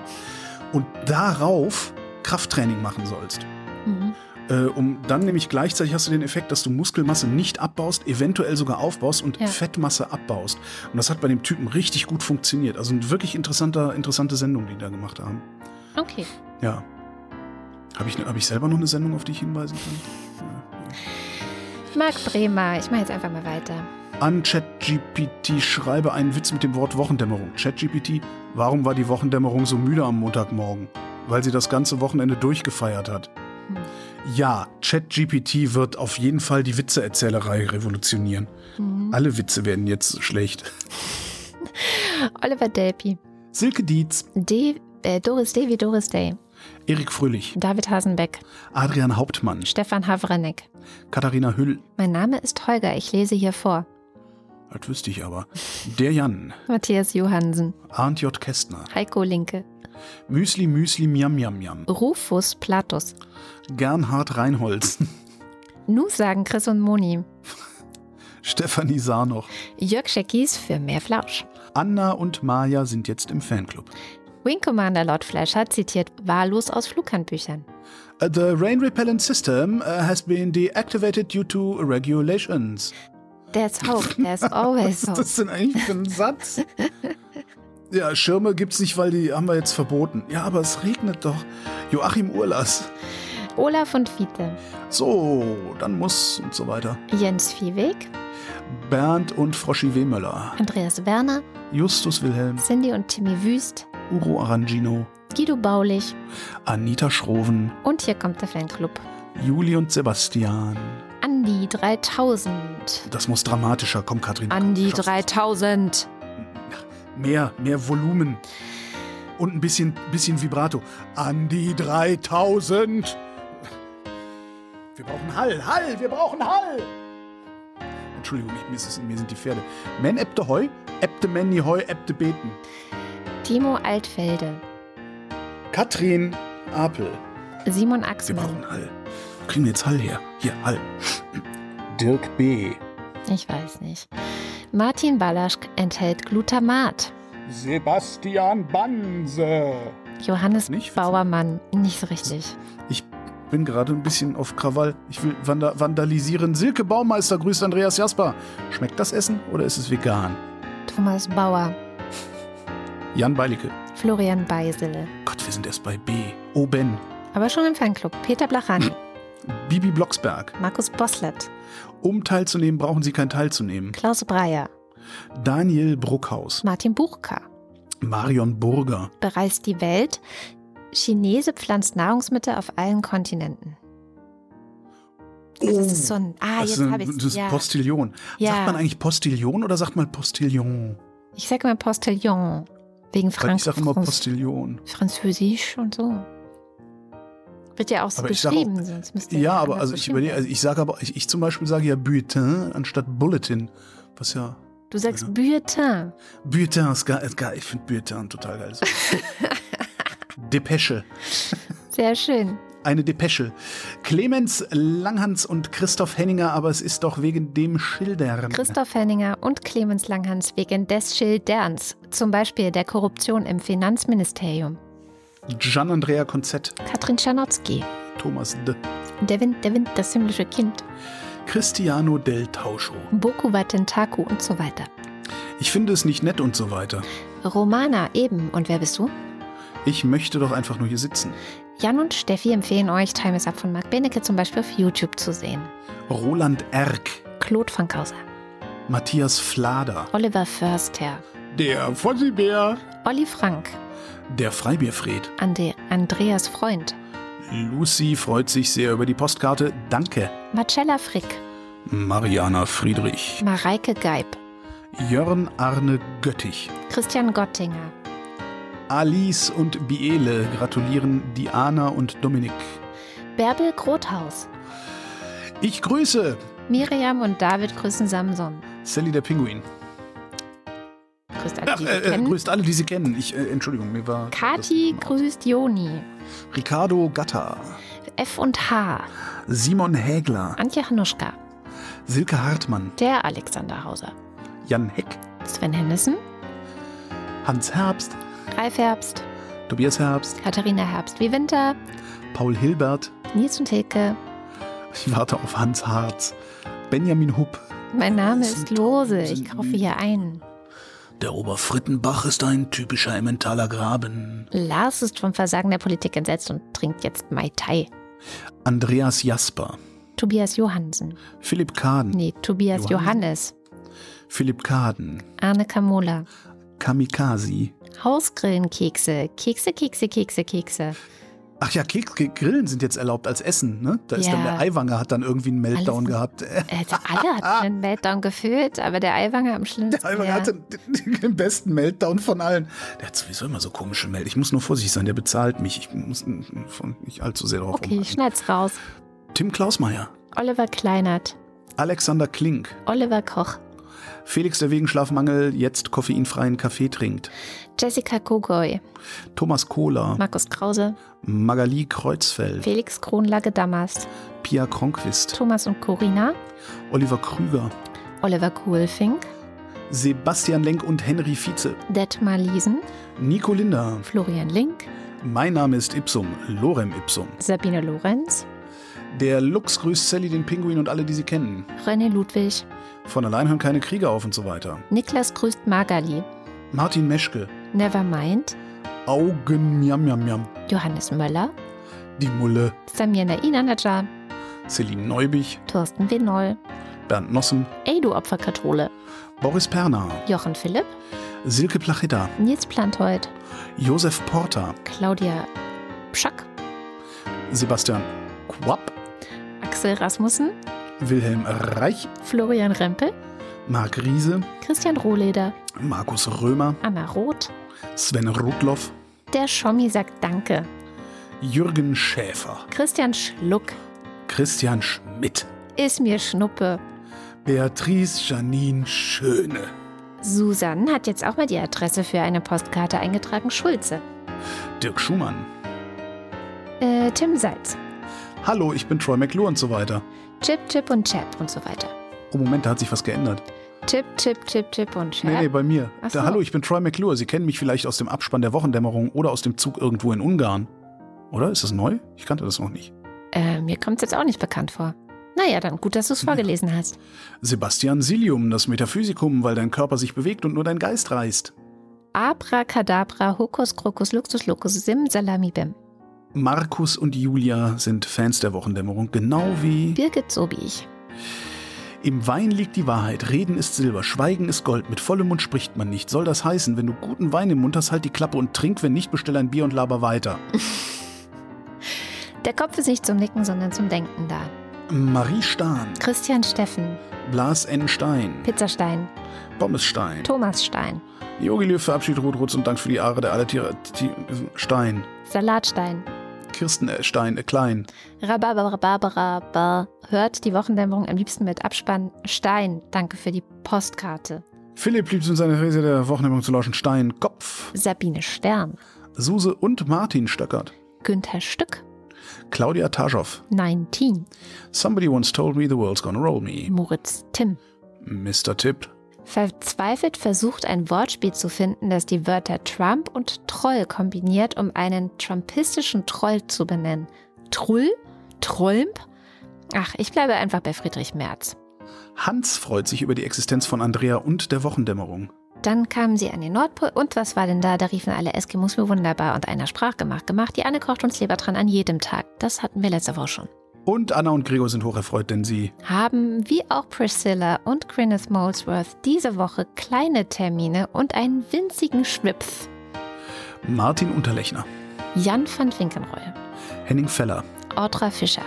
C: Und darauf Krafttraining machen sollst.
B: mhm.
C: Äh, um dann nämlich gleichzeitig hast du den Effekt, dass du Muskelmasse nicht abbaust, eventuell sogar aufbaust und
B: Ja.
C: Fettmasse abbaust. Und das hat bei dem Typen richtig gut funktioniert. Also eine wirklich interessanter, interessante Sendung, die die da gemacht haben.
B: okay.
C: Ja. Habe ich, hab ich selber noch eine Sendung, auf die ich hinweisen kann? Ja.
B: Marc Bremer, ich mache jetzt einfach mal weiter.
C: An ChatGPT schreibe einen Witz mit dem Wort Wochendämmerung. ChatGPT, warum war die Wochendämmerung so müde am Montagmorgen? Weil sie das ganze Wochenende durchgefeiert hat. Ja, ChatGPT wird auf jeden Fall die Witzeerzählerei revolutionieren. Alle Witze werden jetzt schlecht. (laughs)
B: Oliver Delpi.
C: Silke Dietz,
B: D, äh, Doris Day wie Doris Day.
C: Erik Fröhlich,
B: David Hasenbeck.
C: Adrian Hauptmann,
B: Stefan Havranek.
C: Katharina Hüll,
B: Mein Name ist Holger. Ich lese hier vor.
C: das wüsste ich aber, der Jan, (laughs)
B: Matthias Johansen.
C: Arndt J. Kästner,
B: Heiko Linke.
C: Müsli Müsli Miam Miam Miam,
B: Rufus Platus.
C: Gernhard Reinholz, (laughs)
B: Nu sagen Chris und Moni. (laughs)
C: Stefanie Sarnoch,
B: Jörg Scheckis für mehr Flausch.
C: Anna und Maja sind jetzt im Fanclub.
B: Wing Commander Lord Fleischer zitiert wahllos aus Flughandbüchern.
C: Uh, The rain repellent system uh, has been deactivated due to regulations.
B: There's hope, there's (laughs) always
C: Was ist
B: hope.
C: das denn eigentlich für ein Satz? Ja, Schirme gibt's nicht, weil die haben wir jetzt verboten. Ja, aber es regnet doch. Joachim Urlas.
B: Olaf und Fiete.
C: So, dann muss und so weiter.
B: Jens Viehweg.
C: Bernd und Froschi Wehmöller.
B: Andreas Werner.
C: Justus Wilhelm.
B: Cindy und Timmy Wüst.
C: Uro Arangino.
B: Guido Baulich.
C: Anita Schroven.
B: Und hier kommt der Fanclub.
C: Juli und Sebastian.
B: Andi 3000.
C: Das muss dramatischer. Komm, Katrin.
B: Andi
C: schaffst
B: 3000.
C: Mehr, mehr Volumen. Und ein bisschen, bisschen Vibrato. An die 3000. Wir brauchen Hall, Hall, wir brauchen Hall. Entschuldigung, ich, mir, ist es, mir sind die Pferde. Men ebte Heu, ebte Menni Heu, ebte Beten.
B: Timo Altfelde.
C: Katrin Apel.
B: Simon
C: Wir
B: Axmann.
C: brauchen Hall. Wo kriegen wir jetzt Hall her? Hier, Hall. Dirk B.
B: Ich weiß nicht. Martin Balaschk enthält Glutamat.
C: Sebastian Banse.
B: Johannes
C: Nicht?
B: Bauermann. Nicht so richtig.
C: Ich bin gerade ein bisschen auf Krawall. Ich will vanda vandalisieren. Silke Baumeister grüßt Andreas Jasper. Schmeckt das Essen oder ist es vegan?
B: Thomas Bauer.
C: Jan Beilicke.
B: Florian Beisele.
C: Gott, wir sind erst bei B. Oh Ben.
B: Aber schon im Fanclub. Peter Blachani. (laughs)
C: Bibi Blocksberg.
B: Markus Boslett.
C: Um teilzunehmen, brauchen Sie kein teilzunehmen.
B: Klaus Breyer.
C: Daniel Bruckhaus.
B: Martin Buchka.
C: Marion Burger.
B: Bereist die Welt. Chinese pflanzt Nahrungsmittel auf allen Kontinenten. Das ist so ein. Ah, jetzt habe ich
C: das ist
B: ja.
C: Postillon.
B: Ja.
C: Sagt man eigentlich Postillon oder sagt man Postillon?
B: Ich sage mal Postillon. Wegen Frank
C: ich sage immer
B: Franz
C: Postillon.
B: Französisch und so. Wird ja auch so
C: Aber sag
B: beschrieben, sonst müsste
C: Ja, aber
B: anders
C: also ich überlege, also ich sage aber, ich, ich zum Beispiel sage ja Bulletin anstatt Bulletin. Was ja.
B: Du sagst
C: Ja.
B: Bulletin.
C: Bulletin ist geil. ist geil. Ich finde Bulletin total geil. (laughs) Depesche.
B: Sehr schön.
C: Eine Depesche. Clemens Langhans und Christoph Henninger, aber es ist doch wegen dem Schildern.
B: Christoph Henninger und Clemens Langhans wegen des Schilderns, zum Beispiel der Korruption im Finanzministerium.
C: Gian Andrea Konzett,
B: Katrin Czarnocki,
C: Thomas D.
B: der Wind, der Wind, das himmlische Kind,
C: Cristiano del Tauscho.
B: Boku Watentaku und so weiter.
C: Ich finde es nicht nett und so weiter.
B: Romana eben. Und wer bist du?
C: Ich möchte doch einfach nur hier sitzen.
B: Jan und Steffi empfehlen euch Time is Up von Marc Benecke zum Beispiel auf YouTube zu sehen.
C: Roland Erck,
B: Claude Fankhauser,
C: Matthias Flader,
B: Oliver Förster,
C: der Fossibär,
B: Olli Frank,
C: der Freibierfred.
B: Ande Andreas Freund,
C: Lucy freut sich sehr über die Postkarte. Danke.
B: Marcella Frick,
C: Mariana Friedrich,
B: Mareike Geib,
C: Jörn Arne Göttich,
B: Christian Gottinger,
C: Alice und Biele gratulieren Diana und Dominik.
B: Bärbel Grothaus,
C: Ich grüße
B: Miriam und David grüßen Samson.
C: Sally der Pinguin.
B: Grüßt alle, die
C: äh,
B: wir
C: äh,
B: kennen.
C: grüßt alle, die sie kennen. Ich, äh, Entschuldigung, mir war.
B: Kati grüßt Joni.
C: Ricardo Gatter.
B: F und H.
C: Simon Hägler.
B: Antje Hanuschka.
C: Silke Hartmann.
B: Der Alexander Hauser.
C: Jan Heck.
B: Sven Hennissen.
C: Hans Herbst.
B: Ralf Herbst.
C: Tobias Herbst.
B: Katharina Herbst wie Winter.
C: Paul Hilbert.
B: Nils und Hilke.
C: Ich warte auf Hans Harz. Benjamin Hupp.
B: Mein Name ist Lose. Ich kaufe hier ein.
C: Der Oberfrittenbach ist ein typischer Emmentaler Graben.
B: Lars ist vom Versagen der Politik entsetzt und trinkt jetzt Mai Tai.
C: Andreas Jasper.
B: Tobias Johansen.
C: Philipp Kahn.
B: Nee, Tobias
C: Johansen?
B: Johannes.
C: Philipp Kaden,
B: Arne Kamola.
C: Kamikaze.
B: Hausgrillenkekse. Kekse, Kekse, Kekse, Kekse.
C: Ach ja, Keks, Grillen sind jetzt erlaubt als Essen, ne? Da ist
B: Ja.
C: dann der Eiwanger hat dann irgendwie einen Meltdown
B: Alles-
C: gehabt.
B: Also alle hatten einen (laughs) Meltdown gefühlt, aber der Eiwanger am schlimmsten.
C: Der Eiwanger
B: ja.
C: hatte den, den besten Meltdown von allen. Der hat sowieso immer so komische Meld. Ich muss nur vorsichtig sein, der bezahlt mich. Ich muss nicht allzu sehr drauf
B: Okay,
C: rumhacken.
B: schneid's raus.
C: Tim Klausmeier,
B: Oliver Kleinert.
C: Alexander Klink,
B: Oliver Koch.
C: Felix, der wegen Schlafmangel jetzt koffeinfreien Kaffee trinkt,
B: Jessica Kogoy.
C: Thomas Kohler,
B: Markus Krause.
C: Magali Kreuzfeld,
B: Felix Kronlage Damast.
C: Pia Kronquist,
B: Thomas und Corina.
C: Oliver Krüger,
B: Oliver Kuhlfink.
C: Sebastian Lenk und Henry Vize,
B: Detmar Liesen.
C: Nico Linder.
B: Florian Link.
C: Mein Name ist Ipsum, Lorem Ipsum.
B: Sabine Lorenz.
C: Der Lux grüßt Sally den Pinguin und alle, die sie kennen.
B: René Ludwig.
C: Von allein hören keine Kriege auf und so weiter.
B: Niklas grüßt Magali.
C: Martin Meschke,
B: Nevermind.
C: Augen Miam Miam Miam,
B: Johannes Möller.
C: die Mulle,
B: Samir Naina Najar.
C: Celine Neubich,
B: Thorsten Wenoll.
C: Bernd Nossen,
B: Ey, du Opferkathole.
C: Boris Perner,
B: Jochen Philipp.
C: Silke Plachetta,
B: Nils Plantoid.
C: Josef Porter,
B: Claudia Pschack.
C: Sebastian Quapp,
B: Axel Rasmussen.
C: Wilhelm Reich,
B: Florian Rempel.
C: Marc Riese,
B: Christian Rohleder.
C: Markus Römer,
B: Anna Roth.
C: Sven Rudloff,
B: Der Schommi sagt Danke.
C: Jürgen Schäfer,
B: Christian Schluck.
C: Christian Schmidt,
B: Ist mir Schnuppe.
C: Beatrice Janine Schöne,
B: Susan hat jetzt auch mal die Adresse für eine Postkarte eingetragen. Schulze.
C: Dirk Schumann.
B: Äh, Tim Salz.
C: Hallo, ich bin Troy McClure und so weiter.
B: Chip, Chip und Chap und so weiter.
C: Oh Moment, da hat sich was geändert.
B: Chip, Chip, Chip, Chip und Chap.
C: Nee, nee, bei mir.
B: Ach
C: Da,
B: so.
C: hallo, ich bin Troy McClure. Sie kennen mich vielleicht aus dem Abspann der Wochendämmerung oder aus dem Zug irgendwo in Ungarn. Oder? Ist das neu? Ich kannte das noch nicht.
B: Äh, mir kommt es jetzt auch nicht bekannt vor. Naja, dann gut, dass du es vorgelesen hast.
C: Sebastian Silium, das Metaphysikum, weil dein Körper sich bewegt und nur dein Geist reist.
B: Abracadabra, Hokus, Krokus, Luxus, Locus, Sim, Salami, Bim.
C: Markus und Julia sind Fans der Wochendämmerung, genau wie
B: Birgit, so wie ich.
C: Im Wein liegt die Wahrheit, Reden ist Silber, Schweigen ist Gold, mit vollem Mund spricht man nicht. Soll das heißen, wenn du guten Wein im Mund hast, halt die Klappe und trink, wenn nicht, bestell ein Bier und laber weiter. (laughs)
B: Der Kopf ist nicht zum Nicken, sondern zum Denken da.
C: Marie Stahn,
B: Christian Steffen,
C: Blas N. Stein,
B: Pizzastein,
C: Pommes Stein,
B: Thomas Stein,
C: Jogi Löw verabschiedet Rot-Rotz und Dank für die Aare der aller Tiere. Ti- Stein.
B: Salatstein,
C: Kirsten Stein, Klein.
B: Rhabarber, hört die Wochendämmerung am liebsten mit Abspann Stein. Danke für die Postkarte.
C: Philipp liebt es in seiner Rese der Wochendämmerung zu lauschen. Stein, Kopf.
B: Sabine Stern,
C: Suse und Martin Stöckert.
B: Günther Stück,
C: Claudia Taschow.
B: 19,
C: Somebody once told me the world's gonna roll me.
B: Moritz Tim.
C: Mr. Tipp.
B: Verzweifelt versucht ein Wortspiel zu finden, das die Wörter Trump und Troll kombiniert, um einen trumpistischen Troll zu benennen. Trull? Trolmp? Ach, ich bleibe einfach bei Friedrich Merz.
C: Hans freut sich über die Existenz von Andrea und der Wochendämmerung.
B: Dann kamen sie an den Nordpol und was war denn da? Da riefen alle Eskimos wie wunderbar und einer sprach gemacht, gemacht. Die Anne kocht uns Lebertran an jedem Tag. Das hatten wir letzte Woche schon.
C: Und Anna und Gregor sind hocherfreut, denn sie
B: Haben wie auch Priscilla und Gwyneth Molesworth diese Woche kleine Termine und einen winzigen Schwipf.
C: Martin Unterlechner,
B: Jan van Winkenreue,
C: Henning Feller,
B: Audra Fischer,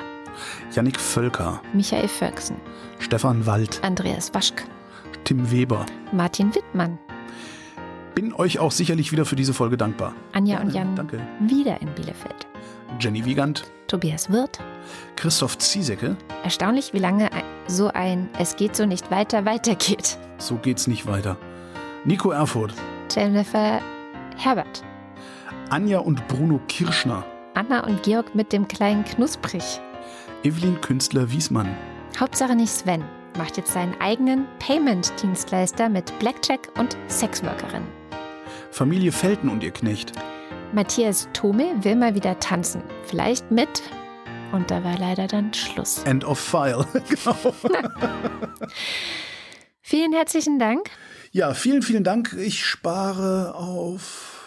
C: Yannick Völker,
B: Michael Völksen,
C: Stefan Wald,
B: Andreas Waschk,
C: Tim Weber.
B: Martin Wittmann,
C: Bin euch auch sicherlich wieder für diese Folge dankbar.
B: Anja und Jan
C: Danke.
B: wieder in Bielefeld,
C: Jenny Wiegand,
B: Tobias Wirth.
C: Christoph Ziesecke.
B: Erstaunlich, wie lange so ein Es geht so nicht weiter weitergeht.
C: So geht's nicht weiter. Nico Erfurt,
B: Jennifer Herbert,
C: Anja und Bruno Kirschner,
B: Anna und Georg mit dem kleinen Knusprig.
C: Evelyn Künstler Wiesmann,
B: Hauptsache nicht Sven. Macht jetzt seinen eigenen Payment-Dienstleister mit Blackjack und Sexworkerin.
C: Familie Felten und ihr Knecht,
B: Matthias Tome will mal wieder tanzen. Vielleicht mit. Und da war leider dann Schluss.
C: End of File. (laughs) genau. (laughs)
B: Vielen herzlichen Dank.
C: Ja, vielen, vielen Dank. Ich spare auf.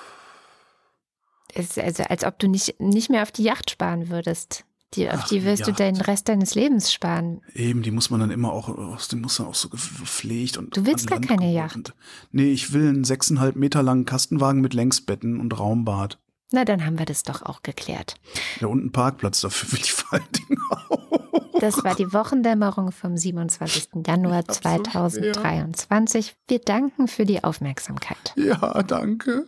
B: Es ist also, als ob du nicht, nicht mehr auf die Yacht sparen würdest. Die, auf
C: Ach,
B: die wirst du
C: Yacht.
B: den Rest deines Lebens sparen.
C: Eben, die muss man dann immer auch, aus dem muss dann auch so gepflegt und.
B: Du willst gar
C: Land
B: keine Yacht.
C: Und, nee, ich will einen sechseinhalb Meter langen Kastenwagen mit Längsbetten und Raumbad.
B: Na, dann haben wir das doch auch geklärt.
C: Ja, und einen Parkplatz dafür will ich vor allen Dingen auch.
B: Das war die Wochendämmerung vom 27. Januar
C: hab's so schwer.
B: 2023. Wir danken für die Aufmerksamkeit.
C: Ja, danke.